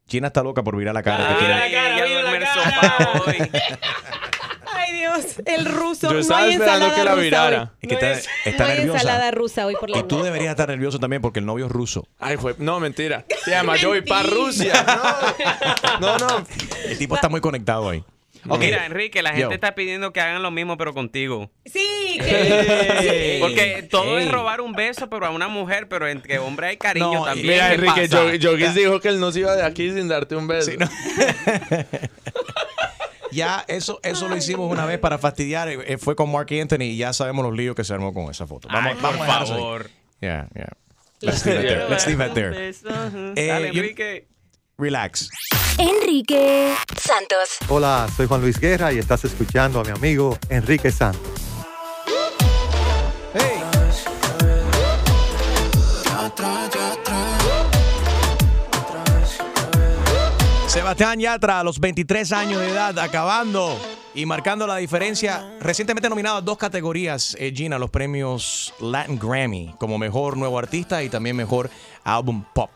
Gina está loca por mirar la cara que tiene. El sofá hoy. Ay, Dios. El ruso. Yo no estaba hay esperando ensalada que la rusa virara. hoy. Es que no está, es- está no hay nerviosa. ensalada rusa hoy por la Y tú deberías estar nervioso también porque el novio es ruso. Ay, fue, no, mentira. Y además yo voy para Rusia. No, no, no. El tipo está muy conectado ahí. Ok. Mira, Enrique, la gente Yo. está pidiendo que hagan lo mismo, pero contigo. Sí, que- Porque todo es robar un beso, pero a una mujer, pero entre hombre hay cariño No, también. Mira, ¿Qué Enrique, pasa? yo, Jogis dijo que él no se iba de aquí sin darte un beso. Ya eso, eso lo hicimos una vez para fastidiar. eh, Fue con Mark Anthony y ya sabemos los líos que se armó con esa foto. Vamos, Ay, vamos por a dejarlo así. favor. Yeah, yeah. Let's leave it there. Let's leave it there. Eh, Dale, yo- Enrique. Relax. Enrique Santos. Hola, soy Juan Luis Guerra y estás escuchando a mi amigo Enrique Santos. Sebastián Yatra, a los 23 años de edad, acabando y marcando la diferencia. Recientemente nominado a dos categorías, eh, Gina, los premios Latin Grammy, como mejor nuevo artista y también mejor álbum pop.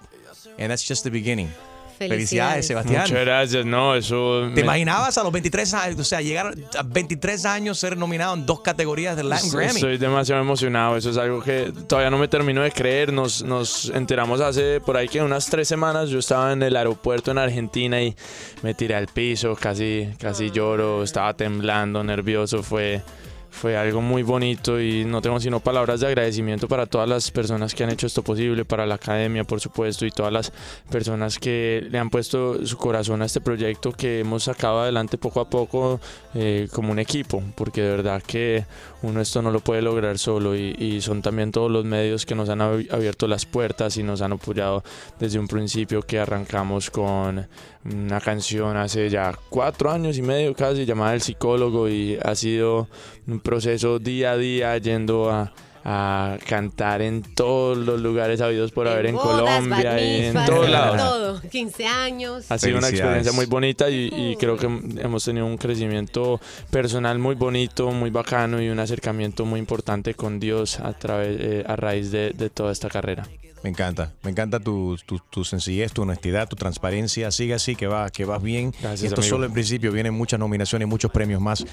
And that's just the beginning. Felicidades, Sebastián. Muchas gracias, no, eso... ¿Te me- imaginabas a los 23 años, o sea, llegar a 23 años ser nominado en dos categorías del Latin Grammy? Estoy demasiado emocionado. Eso es algo que todavía no me termino de creer. Nos, nos enteramos hace por ahí que unas tres semanas. Yo estaba en el aeropuerto en Argentina y me tiré al piso, casi, casi lloro. Estaba temblando, nervioso. Fue, fue algo muy bonito y no tengo sino palabras de agradecimiento para todas las personas que han hecho esto posible, para la academia, por supuesto, y todas las personas que le han puesto su corazón a este proyecto que hemos sacado adelante poco a poco eh, como un equipo, porque de verdad que uno esto no lo puede lograr solo y, y son también todos los medios que nos han ab- abierto las puertas y nos han apoyado desde un principio que arrancamos con una canción hace ya cuatro años y medio casi llamada El Psicólogo y ha sido un proceso día a día yendo a a cantar en todos los lugares habidos por haber en bodas, Colombia bat y en todos lados. Todo. 15 años. Ha sido una experiencia muy bonita y, y creo que hemos tenido un crecimiento personal muy bonito, muy bacano y un acercamiento muy importante con Dios a, través, eh, a raíz de, de toda esta carrera. Me encanta, me encanta tu, tu, tu sencillez, tu honestidad, tu transparencia. Sigue así, que, va, que vas bien. Gracias, y esto amigo. solo en principio, vienen muchas nominaciones, muchos premios más.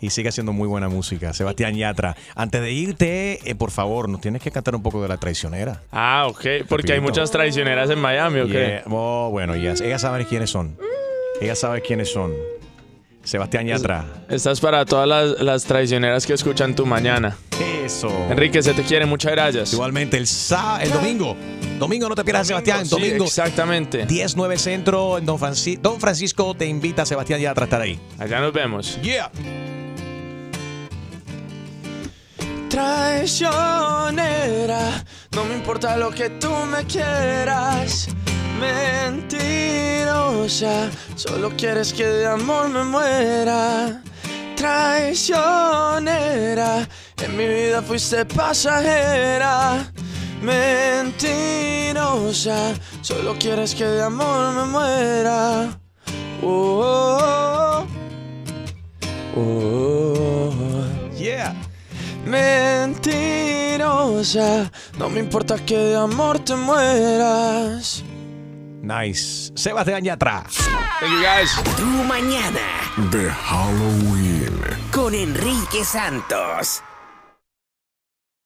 Y sigue haciendo muy buena música. Sebastián Yatra, antes de irte, eh, por favor, nos tienes que cantar un poco de La Traicionera. Ah, ok, porque hay muchas traicioneras en Miami, ¿ok? Yeah. Oh, bueno, ellas, ellas saben quiénes son. Ellas saben quiénes son. Sebastián Yatra. Esta es para todas las, las traicioneras que escuchan tu mañana. Eso. Enrique, se te quiere, muchas gracias. Igualmente, el, sa- el domingo. Domingo no te pierdas, Sebastián. Sí, Domingo. exactamente. 10-9 Centro en Don, Franci- Don Francisco te invita, Sebastián Yatra, a estar ahí. Allá nos vemos. Yeah. Traicionera, no me importa lo que tú me quieras. Mentirosa, solo quieres que de amor me muera. traicionera. En mi vida fuiste pasajera. Mentirosa, solo quieres que de amor me muera. Oh, oh, oh. Yeah. Mentirosa, no me importa que de amor te mueras. Nice. Sebastián Yatra. Thank you guys. Tu mañana De Halloween. con Enrique Santos.